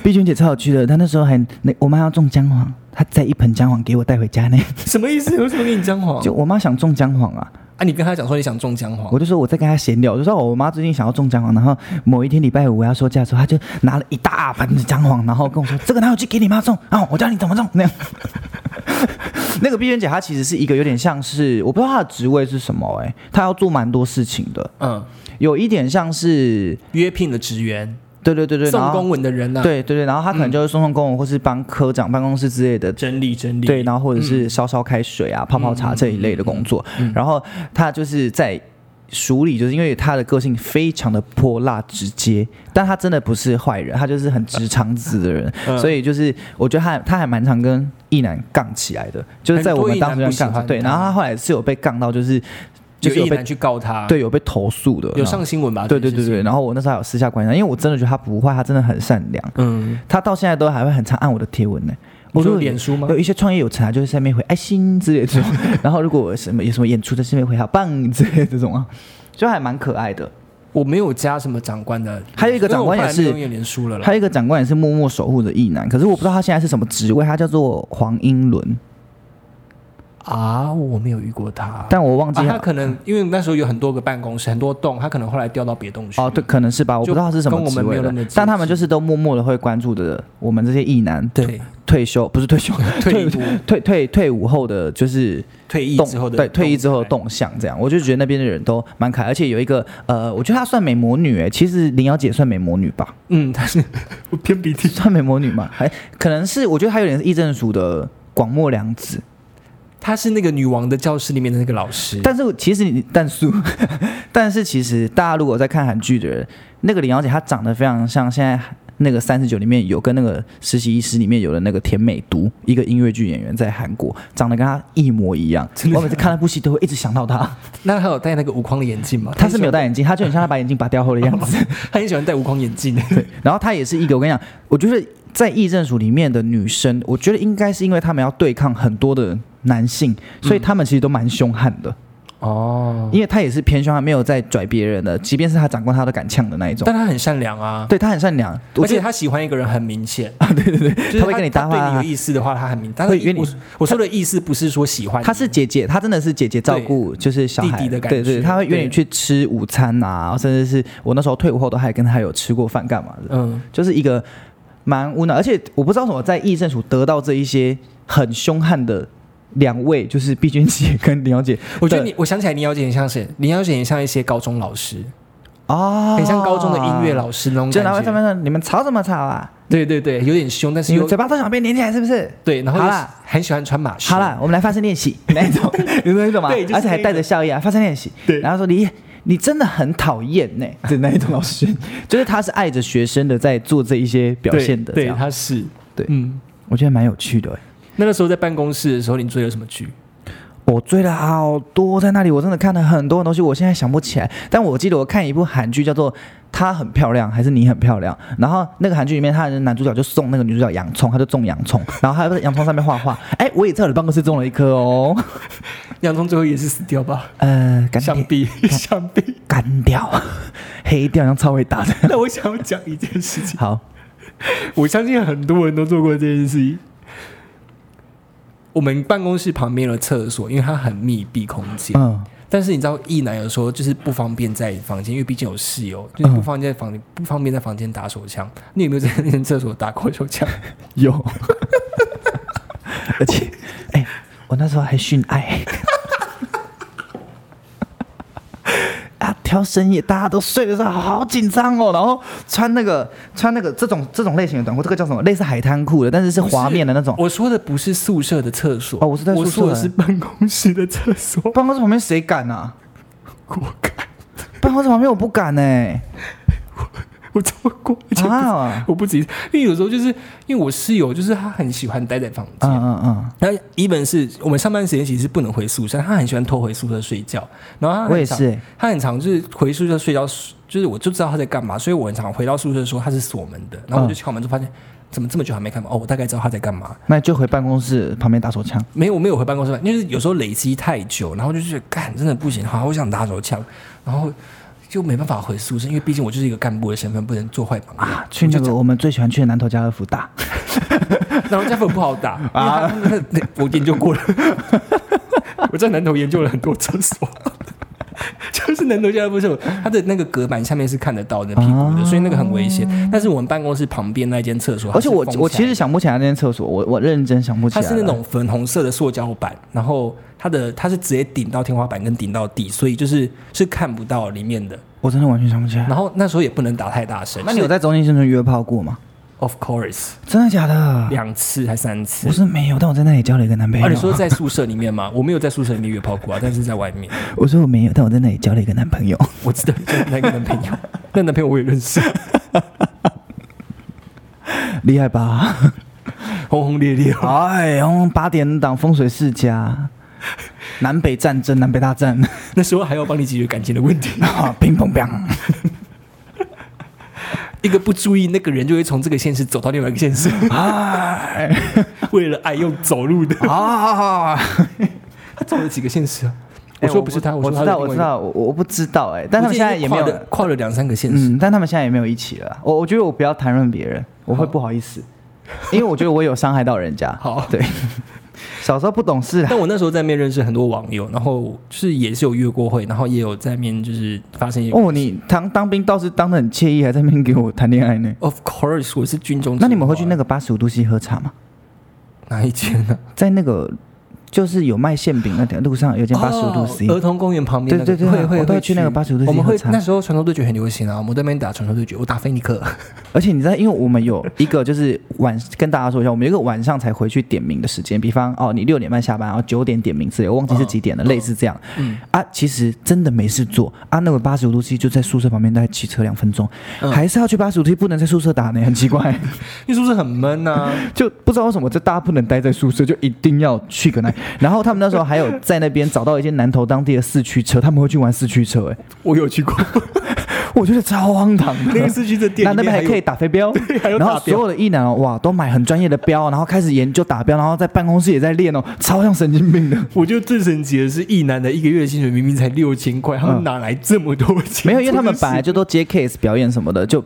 碧娟姐超有趣的，她那时候还那我妈要种姜黄，她摘一盆姜黄给我带回家呢。什么意思？为什么给你姜黄？就我妈想种姜黄啊，啊，你跟他讲说你想种姜黄我，就说我在跟他闲聊，我就说哦我妈最近想要种姜黄，然后某一天礼拜五我要休假的时候，他就拿了一大盆的姜黄，然后跟我说这个拿回去给你妈种，然后我教你怎么种那样。那个碧娟姐她其实是一个有点像是我不知道她的职位是什么哎、她要做蛮多事情的，嗯，有一点像是约聘的职员，对对对对，送公文的人啊，，对对对，然后他可能嗯。就是送送公文或是帮科长办公室之类的。整理整理，对，然后或者是烧烧开水啊、泡泡茶这一类的工作，嗯。然后他就是在署里，就是因为他的个性非常的泼辣直接，但他真的不是坏人，他就是很直肠子的人，嗯。所以就是我觉得他他还蛮常跟异男杠起来的，就是在我们当时很多异男不喜欢杠对，然后他后来是有被杠到，就是就是有被有一男去告他，，对有被投诉的，有上新闻吧？对对对对，然后我那时候还有私下关心他，因为我真的觉得他不坏，他真的很善良，嗯，他到现在都还会很常按我的贴文呢。我说脸书吗？有？一些创业有成啊，就是在上面回爱心之类的这种，然后如果有什么有什么演出在下面回好棒之类的这种啊，就还蛮可爱的。我没有加什么长官的，还有一个长官也是还有一个长官也是默默守护着艺男，可是我不知道他现在是什么职位，他叫做黄英伦，啊，我没有遇过他，但我忘记啊，他他可能因为那时候有很多个办公室，很多栋，他可能后来调到别栋去。哦，对，可能是吧，我不知道他是什么职位的。们没有那么，但他们就是都默默的会关注的我们这些艺男对，退休不是退休 退伍退退退伍后的就是退役之后的对退役之后的动动向这样，我就觉得那边的人都蛮可爱，而且有一个呃，我觉得她算美魔女哎，其实林瑶姐算美魔女吧，嗯，她是我偏鼻涕，算美魔女嘛，还可能是我觉得她有点是议政署的广末凉子，他是那个女王的教室里面的那个老师，但是其实你但是但是其实大家如果在看韩剧的人，那个林小姐她长得非常像现在。那个三十九里面有跟那个实习医师里面有的那个田美都，一个音乐剧演员在韩国，长得跟她一模一样。我每次看那部戏都会一直想到她。那她有戴那个无框的眼镜吗？她是没有戴眼镜，她就很像她把眼镜拔掉后的样子。他很喜欢戴无框眼镜。对然后她也是一个，我跟你讲，我觉得在议政署里面的女生，我觉得应该是因为她们要对抗很多的男性，所以她们其实都蛮凶悍的。哦，因为她也是偏凶悍，没有在拽别人的，即便是她长官，她都敢呛的那一种。但他很善良啊，对她很善良，而且他喜欢一个人很明显啊，对对对，就是她会跟你搭话啊对你有。意思的话，他很明。但是会约你我我说的意思不是说喜欢你，她是姐姐，她真的是姐姐照顾，就是小孩弟弟的感对对，觉她会约你去吃午餐啊，甚至是我那时候退伍后都还跟她有吃过饭干嘛的。嗯，就是一个蛮无脑，而且我不知道为什么在议政署得到这一些很凶悍的两位，就是碧君姐跟林小姐，我觉得你，我想起来林小姐很像谁？林小姐很像一些高中老师，啊，很像高中的音乐老师那种就拿回感觉。上面说你们吵什么吵啊？对对对，有点凶，但是又你们嘴巴都想被连起来是不是？对，然后又好啦很喜欢穿马靴。好了，我们来发声练习那一种，有那一种吗？对就是而且还带着笑意啊，发声练习。对然后说你你真的很讨厌呢 的那一种老师，就是他是爱着学生的在做这一些表对对，现的这样，他是对嗯。我觉得蛮有趣的欸。那个时候在办公室的时候，你追了什么剧？我追了好多，在那里我真的看了很多东西，我现在想不起来。但我记得我看一部韩剧叫做《她很漂亮》还是你很漂亮？然后那个韩剧里面，他的男主角就送那个女主角洋葱，他就种洋葱，然后他在洋葱上面画画。哎，我也在我的办公室种了一颗哦，洋葱最后也是死掉吧？呃，干掉，想必，想必。干掉，黑掉，像超伟打的。那我想要讲一件事情，好，我相信很多人都做过这件事情。我们办公室旁边的厕所，因为它很密闭空间，嗯，但是你知道，一男有时候就是不方便在房间，因为毕竟有室友，就是不方便在房间，不方便在房间打手枪。你有没有在那间厕所打过手枪？有，而且，哎，我那时候还训爱。啊，挑深夜大家都睡的时候，好紧张哦。然后穿那个穿那个这种这种类型的短裤，这个叫什么？类似海滩裤的，但是是滑面的那种。我说的不是宿舍的厕所哦我是在宿舍我说的是办公室的厕所。办公室旁边谁敢啊？我敢，办公室旁边我不敢呢、我做过，而且不啊，我不止一次，因为有时候就是因为我室友就是他很喜欢待在房间，嗯嗯嗯，然后一本是我们上班时间其实是不能回宿舍，他很喜欢偷回宿舍睡觉，然后我也是、欸。他很常就是回宿舍睡觉，就是我就知道他在干嘛，所以我很常回到宿舍的时候他是锁门的，然后我就敲门就发现。怎么这么久还没开门？哦，我大概知道他在干嘛。那就回办公室旁边打手枪。没有，我没有回办公室，因为有时候累积太久，然后就觉得干真的不行，好我想打手枪，然后就没办法回宿舍，因为毕竟我就是一个干部的身份，不能做坏榜样。去那个我们最喜欢去的南头家乐福打。然后加粉不好打啊，我研究过了，我在南头研究了很多厕所，就 就是南头家乐福，它的那个隔板下面是看得到的屁股的，所以那个很危险。但是我们办公室旁边那间厕所，而且我我其实想不起来那间厕所，我我认真想不起来了。它是那种粉红色的塑胶板，然后它的它是直接顶到天花板跟顶到地，所以就是是看不到里面的。我真的完全想不起来。然后那时候也不能打太大声。那你有在中心新村约炮过吗？？Of course，真的假的？两次还三次我。是没有，但我在那里交了一个男朋友。啊，你说在宿舍里面吗？我没有在宿舍里面约炮过啊，但是在外面。我说我没有，但我在那里交了一个男朋友。我知道那个男朋友，那男朋友我也认识，厉害吧？轰轰烈烈。哎，然后八点档风水世家，南北战争，南北大战 那时候还要帮你解决感情的问题，啊，乒乓乓。一个不注意，那个人就会从这个现实走到另外一个现实，哎，为了爱用走路的。啊！他走了几个现实啊？我说不是他，说他我知道，我知道，我我不知道哎，但他们现在也没有跨，了跨了两三个现实。嗯，但他们现在也没有一起了。我我觉得我不要谈论别人，我会不好意思，因为我觉得我有伤害到人家。好对，小时候不懂事啦但我那时候在面认识很多网友，然后就是也是有约过会，然后也有在面就是发生一些。哦，你当当兵倒是当的很惬意，还在那边给我谈恋爱呢。Of course，我是军中。那你们会去那个八十五度 C 喝茶吗？哪一间呢？在那个就是有卖馅饼那条路上有间八十五度 C，、哦儿童公园旁边那个。对对对会会我都会去那个八十五度 C 我们会那时候传说对决很流行啊，我们在那边打传说对决，我打菲尼克。而且你知道，因为我们有一个就是晚跟大家说一下，我们有一个晚上才回去点名的时间，比方哦，你六点半下班，然后九点点名之类，我忘记是几点了，类似这样。嗯啊，其实真的没事做啊，那个八十五度 C 就在宿舍旁边，大概骑车两分钟，嗯还是要去八十五度 C，不能在宿舍打呢，很奇怪，因为宿舍很闷啊。就不知道为什么这大家不能待在宿舍，就一定要去个那。然后他们那时候还有在那边找到一些南投当地的四驱车，他们会去玩四驱车、哎，我有去过，我觉得超荒唐的。那个四驱车店那那边还可以打飞镖，然后所有的艺男哦，哇，都买很专业的标，然后开始研究打标，然后在办公室也在练哦，超像神经病的。我觉得最神奇的是，一男的一个月薪水明明才六千块，他们哪来这么多钱？没有，因为他们本来就都接 case 表演什么的，就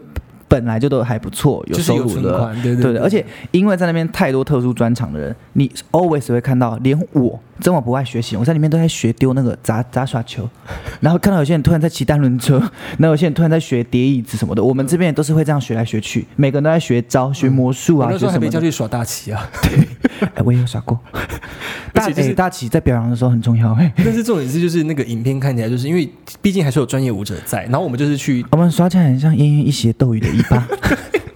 本来就都还不错，有收入的。款，对对对的，而且因为在那边太多特殊专场的人，你 always 会看到，连我这么不爱学习，我在里面都在学丢那个杂杂耍球，然后看到有些人突然在骑单轮车，然后有些人突然在学叠椅子什么的，我们这边也都是会这样学来学去，每个人都在学招、学魔术啊，我那时候还学什么的。被叫去耍大旗啊。对哎，我也有耍过。大而且就是哎大旗在表扬的时候很重要。嘿但是重点是，就是那个影片看起来，就是因为毕竟还是有专业舞者在，然后我们就是去我们耍起来很像奄奄一息斗鱼的尾巴，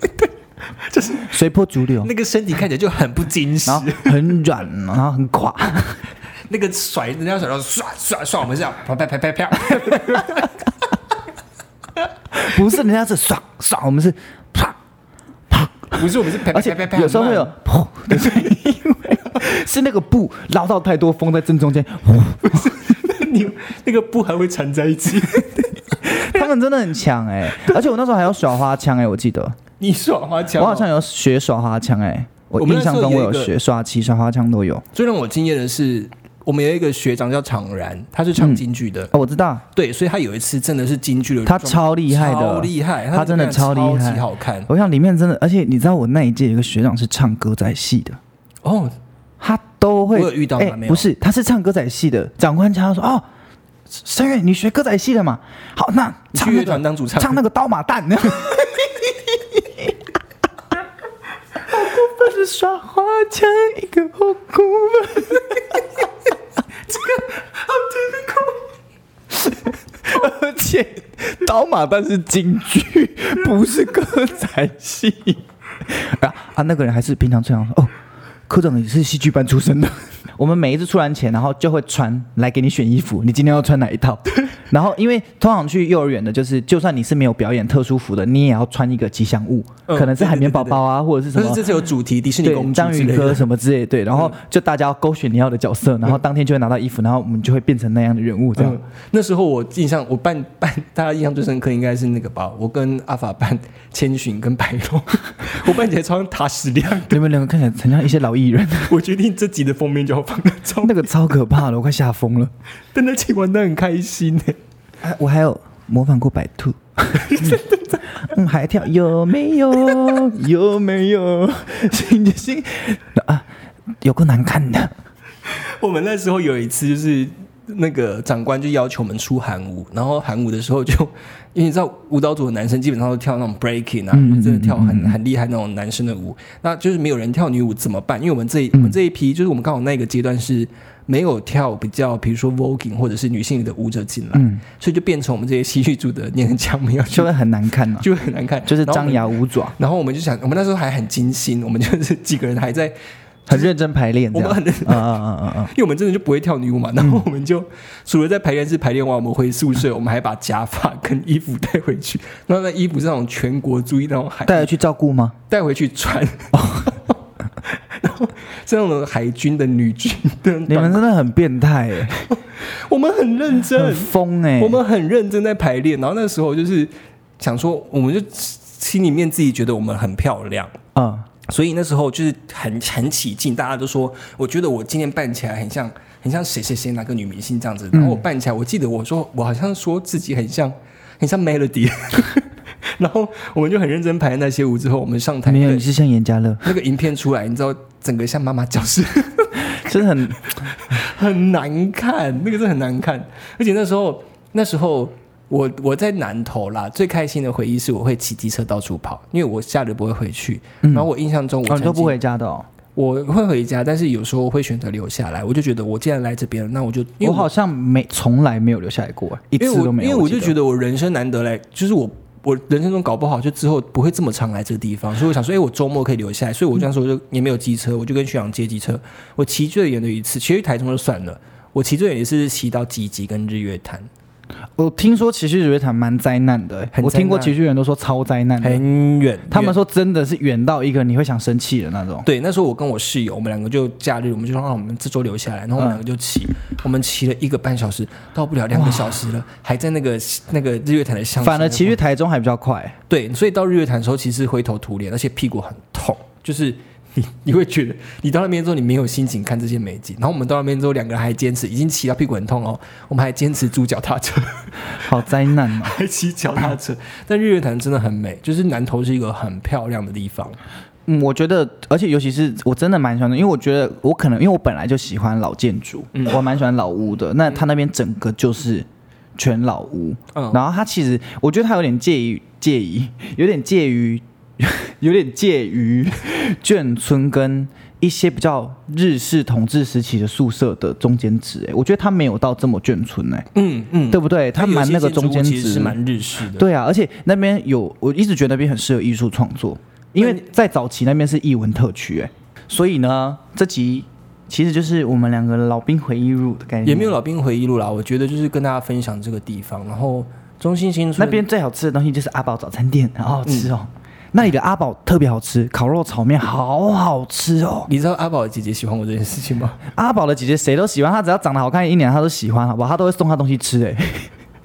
就是随波逐流，那个身体看起来就很不矜持然，后很软，然后很垮。那个甩人家甩到唰唰唰，我们是这样啪啪啪啪啪，不是人家是唰唰，我们是啪啪，不是我们是啪啪啪啪啪，有时候会有噗的声音，是那个布捞到太多风在正中间，你那个布还会缠在一起。他们真的很强哎、而且我那时候还有耍花枪哎、我记得。你耍花枪哦，我好像有学耍花枪哎、我我印象中我有学耍旗、耍花枪都有。最让我惊艳的是，我们有一个学长叫常然，他是唱京剧的，哦，我知道，对，所以他有一次真的是京剧的他，超厉害的。超厉害，他真的超厉害。超级好看。我想里面真的，而且你知道我那一届有一个学长是唱歌仔戏的，哦。他都会。我有遇到哎吗没有不是，他是唱歌仔戏的。长官叫他说：“哦，申月，你学歌仔戏的嘛？好，那你去乐团当主唱，唱那个刀马旦。” 那样。好过分是耍花枪一个好过分，而且刀马旦是京剧，不是歌仔戏。啊啊！那个人还是平常这样说哦，科长也是戏剧班出身的。我们每一次出完钱，然后就会穿来给你选衣服，你今天要穿哪一套？然后因为通常去幼儿园的，就是就算你是没有表演特殊服的，你也要穿一个吉祥物，嗯可能是海绵宝宝啊，或者是什么但是这次有主题迪士尼公主章鱼哥。什么之类的，对，然后就大家要勾选你要的角色，然后当天就会拿到衣服，然后我们就会变成那样的人物，这样嗯。，那时候我印象，我扮扮大家印象最深刻应该是那个吧，我跟阿法扮千寻跟白龙，我扮起来超像塔矢亮的。你们两个看起来很像一些老艺人，我决定这集的封面就要放那照那个超可怕的，我快吓疯了。但那集玩的很开心呢。啊我还有模仿过白兔，嗯，还跳有没有？有没有？心就心啊，有够难看的。我们那时候有一次就是那个长官就要求我们出韩舞，然后韩舞的时候就，因为你知道舞蹈组的男生基本上都跳那种 breaking 啊，真的跳很很厉害那种男生的舞，那就是没有人跳女舞怎么办？因为我们这一我们这一批就是我们刚好那个阶段是没有跳比较，比如说 voguing 或者是女性的舞者进来，嗯，所以就变成我们这些戏剧组的年强们要去就会很难看呐、就会很难看，就是张牙舞爪，然后我们就想，我们那时候还很精心，我们就是几个人还在，很认真排练。我们很认真。嗯嗯嗯嗯，因为我们真的就不会跳女舞嘛，然后我们就除了在排练室排练完，我们回宿舍，我们还把假发跟衣服带回去，然后那衣服是那种全国注意那种海带回去照顾吗？带回去穿，然后是那种海军的女军的你们真的很变态哎、我们很认真。很，疯哎、我们很认真在排练，然后那时候就是想说，我们就心里面自己觉得我们很漂亮。嗯，所以那时候就是很很起劲，大家都说，我觉得我今天扮起来很像很像谁谁谁哪个女明星这样子。然后我扮起来，我记得我说我好像说自己很像很像 Melody，然后我们就很认真排那些舞之后，我们上台没有，那个你是像严家乐，那个影片出来，你知道整个像妈妈教室，真的很 很难看，那个是很难看。而且那时候那时候我我在南投啦，最开心的回忆是我会骑机车到处跑，因为我下日不会回去。然后我印象中我都不回家的哦。我会回家，但是有时候会选择留下来。我就觉得我既然来这边了，那我就因为我好像没从来没有留下来过，一因为我次都没有。因为我就觉得得我人生难得来，就是我我人生中搞不好就之后不会这么常来这个地方，所以我想说，哎，我周末可以留下来。所以我这样说，就也没有机车，我就跟学长借机车。我骑最远的一次，其实去台中就算了，我骑最远也是骑到吉吉跟日月潭，我听说骑去日月潭蛮灾难的、我听过灾难骑去人都说超灾难的，很远。他们说真的是远到一个你会想生气的那种。对，那时候我跟我室友，我们两个就假日，我们就说让我们这周留下来，然后我们两个就骑，我们骑了一个半小时，到不了两个小时了，还在那个那个日月潭的乡。反而骑去台中还比较快，对，所以到日月潭的时候，其实灰头土脸，而且屁股很痛，就是你 你会觉得你到那边之后，你没有心情看这些美景。然后我们到那边之后，两个人还坚持，已经骑到屁股很痛哦，我们还坚持租脚踏车，好灾难嘛。还骑脚踏车。但日月潭真的很美，就是南投是一个很漂亮的地方。嗯，我觉得，而且尤其是我真的蛮喜欢的，因为我觉得我可能因为我本来就喜欢老建筑，嗯我蛮喜欢老屋的。那它那边整个就是全老屋，嗯然后它其实我觉得它有点介于介于有点介于 有点介于眷村跟一些比较日式统治时期的宿舍的中间值。哎，我觉得它没有到这么眷村哎、嗯嗯，对不对？它有蛮那个中间值蛮日式的。对啊，而且那边有，我一直觉得那边很适合艺术创作，因为在早期那边是艺文特区，哎，所以呢，这集其实就是我们两个老兵回忆录的概念，也没有老兵回忆录啦，我觉得就是跟大家分享这个地方，然后中心新村那边最好吃的东西就是阿宝早餐店，好好吃哦。那里的阿宝特别好吃，烤肉炒面好好吃哦。你知道阿宝的姐姐喜欢我这件事情吗？阿宝的姐姐谁都喜欢，她只要长得好看一点，她都喜欢，好不好？她都会送她东西吃，哎，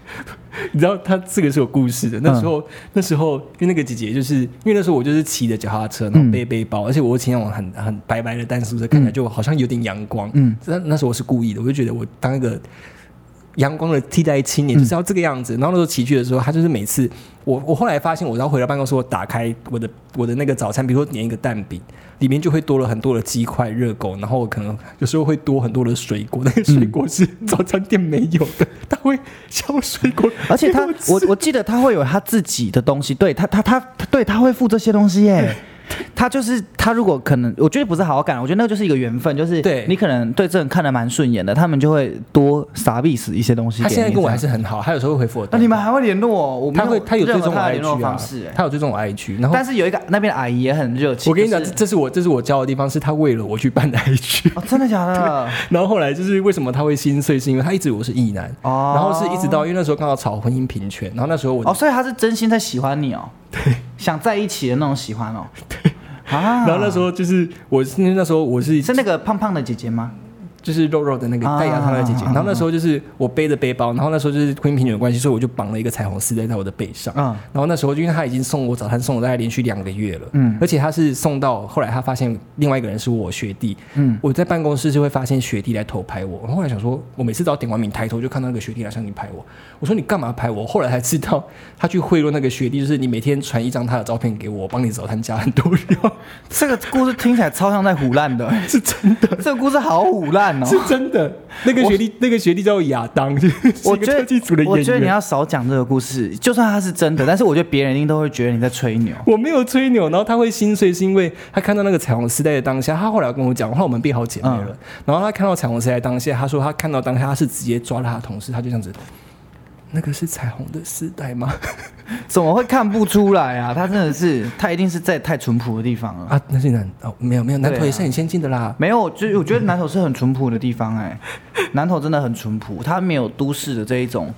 你知道他这个是有故事的。那时候，那时候因为那个姐姐就是因为那时候我就是骑着脚踏车，然后背背包，而且我骑那种很很白白的单速车，看起来就好像有点阳光。嗯，那那时候我是故意的，我就觉得我当一个阳光的替代青年就是要这个样子。然后那时候齐聚的时候，他就是每次我我后来发现，我要回到办公室，我打开我的我的那个早餐，比如说点一个蛋饼，里面就会多了很多的鸡块、热狗，然后可能有时候会多很多的水果，那个水果是 早餐店没有的，他会削水果，而且他我我记得他会有他自己的东西，对他他他对他会付这些东西耶。他就是他，如果可能，我觉得不是好感，我觉得那个就是一个缘分，就是对你可能对这人看得蛮顺眼的，他们就会多傻逼死一些东西。他现在跟我还，是很好，他有时候会回复我。那你们还会联络我？他会他有追踪我任何他的 IG 联络啊方式，哎他有追踪我 IG，然后但是有一个那边的阿姨也很热情。我跟你讲，就是这这是我这是我教的地方，是他为了我去办 的 IG。哦，真的假的？然后后来就是为什么他会心碎，是因为他一直以为我是异男，哦然后是一直到因为那时候刚好吵婚姻平权，然后那时候我，哦，所以他是真心在喜欢你哦，对，想在一起的那种喜欢哦，对啊。然后那时候就是我是那时候我是是那个胖胖的姐姐吗？就是肉肉的那个啊戴牙套的姐姐，啊然后那时候就是我背着背包，然后那时候就是婚姻平权的关系，所以我就绑了一个彩虹丝带在我的背上。嗯然后那时候因为他已经送我早餐送了大概连续两个月了，嗯。而且他是送到后来他发现另外一个人是我学弟，嗯。我在办公室就会发现学弟来偷拍我，我后来想说，我每次只要点完名抬头就看到那个学弟来向你拍我，我说你干嘛拍我？后来才知道他去贿赂那个学弟，就是你每天传一张他的照片给我，我帮你早餐加很多料，这个故事听起来超像在胡乱的，是真的。这个故事好胡乱 是真的。那个学弟，那个学弟叫亚当，是我觉得技组的演员。我觉得你要少讲这个故事，就算他是真的，但是我觉得别人一定都会觉得你在吹牛。我没有吹牛，然后他会心碎，是因为他看到那个彩虹时代的当下，他后来跟我讲，后来我们变好姐妹了。嗯然后他看到彩虹时代当下，他说他看到当下他是直接抓了他的同事，他就这样子，那个是彩虹的丝带吗？怎么会看不出来啊？他真的是，他一定是在太淳朴的地方了。啊，那是男哦，没有没有，南对啊投也是很先进的啦。没有，就是我觉得南投是很淳朴的地方、哎，南投真的很淳朴，它没有都市的这一种，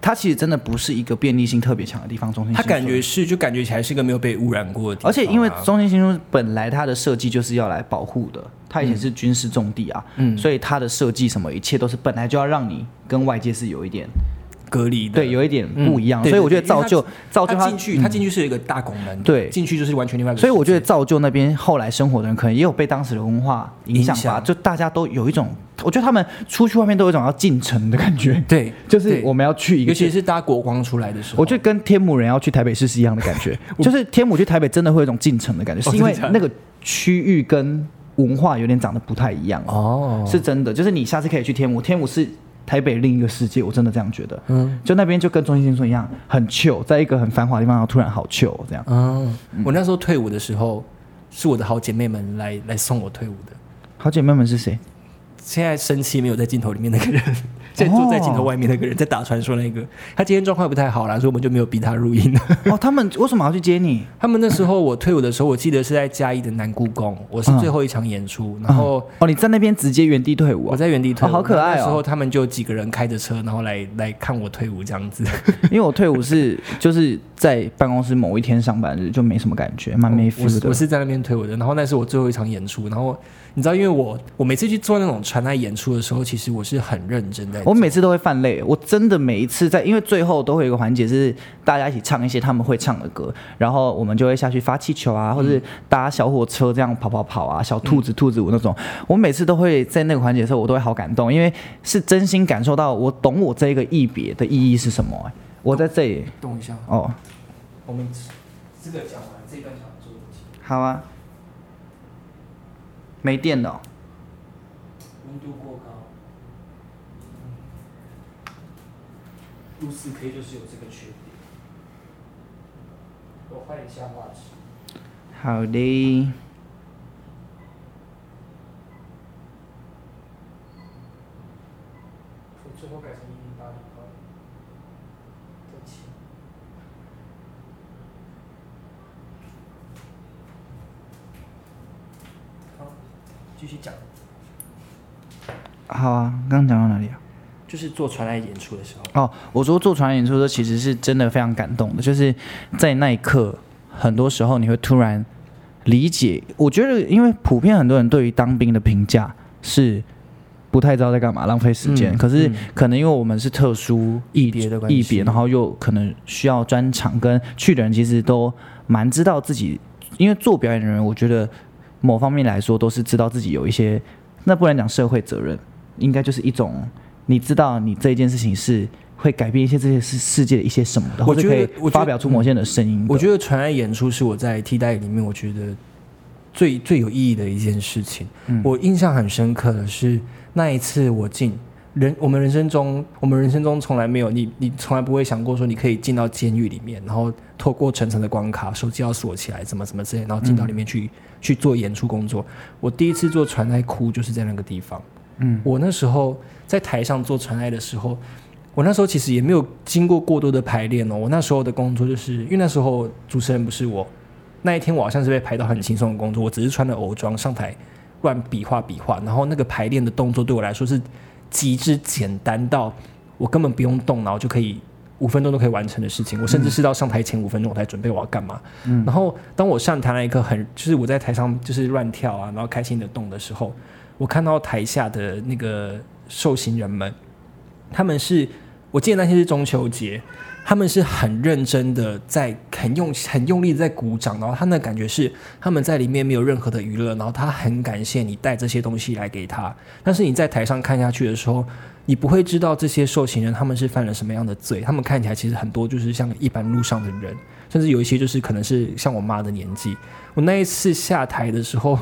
它其实真的不是一个便利性特别强的地方。中心新村他感觉是，就感觉起来是一个没有被污染过的地方啊、而且因为中心新村本来它的设计就是要来保护的，它以前是军事重地啊，嗯所以它的设计什么一切都是本来就要让你跟外界是有一点隔离的，对有一点不一样，嗯所以我觉得造就造就他进去，他进去是有一个大拱门，对。进去就是完全另外一个。所以我觉得造就那边后来生活的人，可能也有被当时的文化影响吧，响。就大家都有一种，我觉得他们出去外面都有一种要进城的感觉，对，就是我们要去一个尤其是搭国光出来的时候，我觉得跟天母人要去台北市是一样的感觉，就是天母去台北真的会有一种进城的感觉，哦是因为那个区域跟文化有点长得不太一样，哦，是真的。就是你下次可以去天母，天母是台北另一个世界，我真的这样觉得。嗯就那边就跟中心新村一样，很 chill，在一个很繁华的地方，然后突然好 chill 这样。嗯，我那时候退伍的时候，是我的好姐妹们来来送我退伍的。好姐妹们是谁？现在生气没有在镜头里面那个人，现在坐在镜头外面那个人，在打传说那个，他今天状况不太好啦，所以我们就没有逼他录音了。哦，他们为什么要去接你？他们那时候我退伍的时候，我记得是在嘉义的南故宫，我是最后一场演出，然后哦，你在那边直接原地退伍我啊？在原地退好可爱哦那时候他们就几个人开着车，然后来来看我退伍这样子。因为我退伍是就是在办公室某一天上班日，就没什么感觉，蛮没我 feel 的。是我是在那边退伍的，然后那是我最后一场演出，然后你知道，因为我我每次去做那种传爱演出的时候，其实我是很认真的。我每次都会犯累，我真的每一次在，因为最后都会有一个环节是大家一起唱一些他们会唱的歌，然后我们就会下去发气球啊，或者是搭小火车这样跑跑跑啊，小兔子兔子舞那种。我每次都会在那个环节的时候，我都会好感动，因为是真心感受到我懂我这个一别的意义是什么、哎我在这里。动一下，哦，我们这个讲完这一段想做好啊，没电了哦、温度过高，录四 K 就是有这个缺点。我换一下画质。好的。最后改成一零八零好了。再切。好，继续讲，好啊，刚刚讲到哪里啊？就是做传来演出的时候，哦，我说做传演出的时候，其实是真的非常感动的，就是在那一刻，很多时候你会突然理解。我觉得，因为普遍很多人对于当兵的评价是不太知道在干嘛，浪费时间。嗯可是嗯可能因为我们是特殊异别的关系异别，然后又可能需要专场，跟去的人其实都蛮知道自己，因为做表演的人，我觉得某方面来说都是知道自己有一些，那不然讲社会责任，应该就是一种你知道你这一件事情是会改变一些这些世世界的一些什么的，或者可以发表出某些的声音的。我觉得传爱演出是我在替代里面我觉得最最有意义的一件事情。嗯我印象很深刻的是那一次我进人，我们人生中，我们人生中从来没有你，你从来不会想过说你可以进到监狱里面，然后透过层层的关卡，手机要锁起来，怎么怎么之类，然后进到里面去、去做演出工作。我第一次做传爱哭就是在那个地方。嗯我那时候在台上做传爱的时候，我那时候其实也没有经过过多的排练哦。我那时候的工作就是因为那时候主持人不是我，那一天我好像是被排到很轻松的工作，我只是穿了偶装上台乱比划比划，然后那个排练的动作对我来说是极致简单到我根本不用动脑就可以。五分钟都可以完成的事情，我甚至是到上台前五分钟我才准备我要干嘛。嗯然后当我上台那一刻很，就是我在台上就是乱跳啊，然后开心的动的时候，我看到台下的那个受刑人们，他们是我记得那天是中秋节，他们是很认真的在很用很用力的在鼓掌，然后他那感觉是他们在里面没有任何的娱乐，然后他很感谢你带这些东西来给他，但是你在台上看下去的时候。你不会知道这些受刑人他们是犯了什么样的罪，他们看起来其实很多就是像一般路上的人，甚至有一些就是可能是像我妈的年纪。我那一次下台的时候，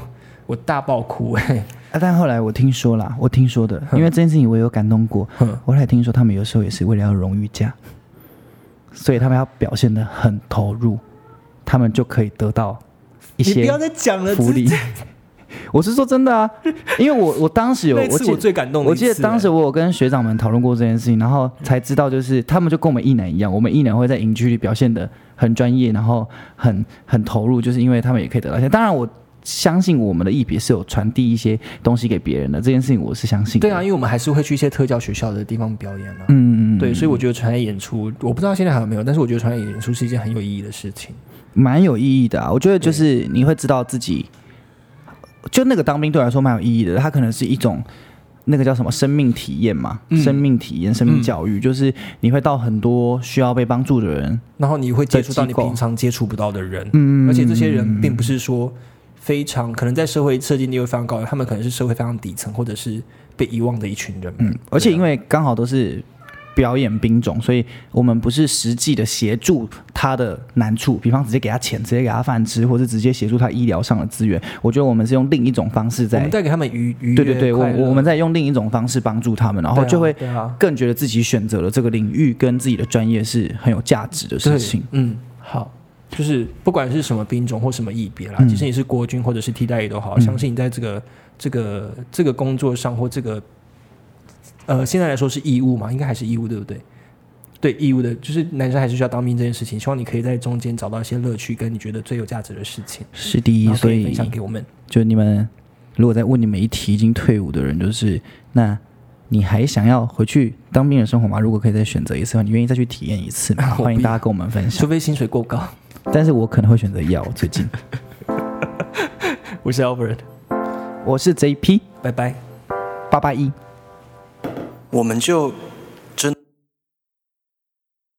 我大爆哭哎、啊，但后来我听说啦，我听说的，因为这件事情我有感动过。哼我后来听说他们有时候也是为了要荣誉价，所以他们要表现的很投入，他们就可以得到一些你不要再讲了，福利。我是说真的啊，因为我我当时有，那一次记我最感动的我记得当时我有跟学长们讨论过这件事情，然后才知道，就是他们就跟我们艺男一样，我们艺男会在营区里表现的很专业，然后很很投入，就是因为他们也可以得到一些。当然，我相信我们的艺别是有传递一些东西给别人的，这件事情我是相信的。对啊，因为我们还是会去一些特教学校的地方表演嗯，对，所以我觉得传来演出，我不知道现在还有没有，但是我觉得传来演出是一件很有意义的事情。蛮有意义的啊。我觉得就是你会知道自己，就那个当兵对我来说蛮有意义的，它可能是一种。那个叫什么生命体验嘛？嗯生命体验、生命教育，就是你会到很多需要被帮助的人，然后你会接触到你平常接触不到的人，嗯而且这些人并不是说非常可能在社会设计地位非常高的，他们可能是社会非常底层或者是被遗忘的一群人。嗯，而且因为为刚好都是表演兵种，所以我们不是实际的协助他的难处，比方直接给他钱，直接给他饭吃，或者直接协助他医疗上的资源。我觉得我们是用另一种方式在我们，带给他们愉愉悦对对对，我我们在用另一种方式帮助他们，然后就会更觉得自己选择了这个领域跟自己的专业是很有价值的事情。嗯，好。就是不管是什么兵种或什么役别啦，嗯即使你是国军或者是替代役都好，嗯相信你在这个这个这个工作上或这个呃现在来说是义务嘛，应该还是义务对不对？对义务的，就是男生还是需要当兵这件事情，希望你可以在中间找到一些乐趣，跟你觉得最有价值的事情，是第一，所以分享给我们。就你们如果在问你们一题已经退伍的人，就是那你还想要回去当兵的生活吗？如果可以再选择一次你愿意再去体验一次吗？欢迎大家跟我们分享除。非薪水过高。但是我可能会选择要最近。我是 Albert，我是 JP 拜拜。八八一。我们就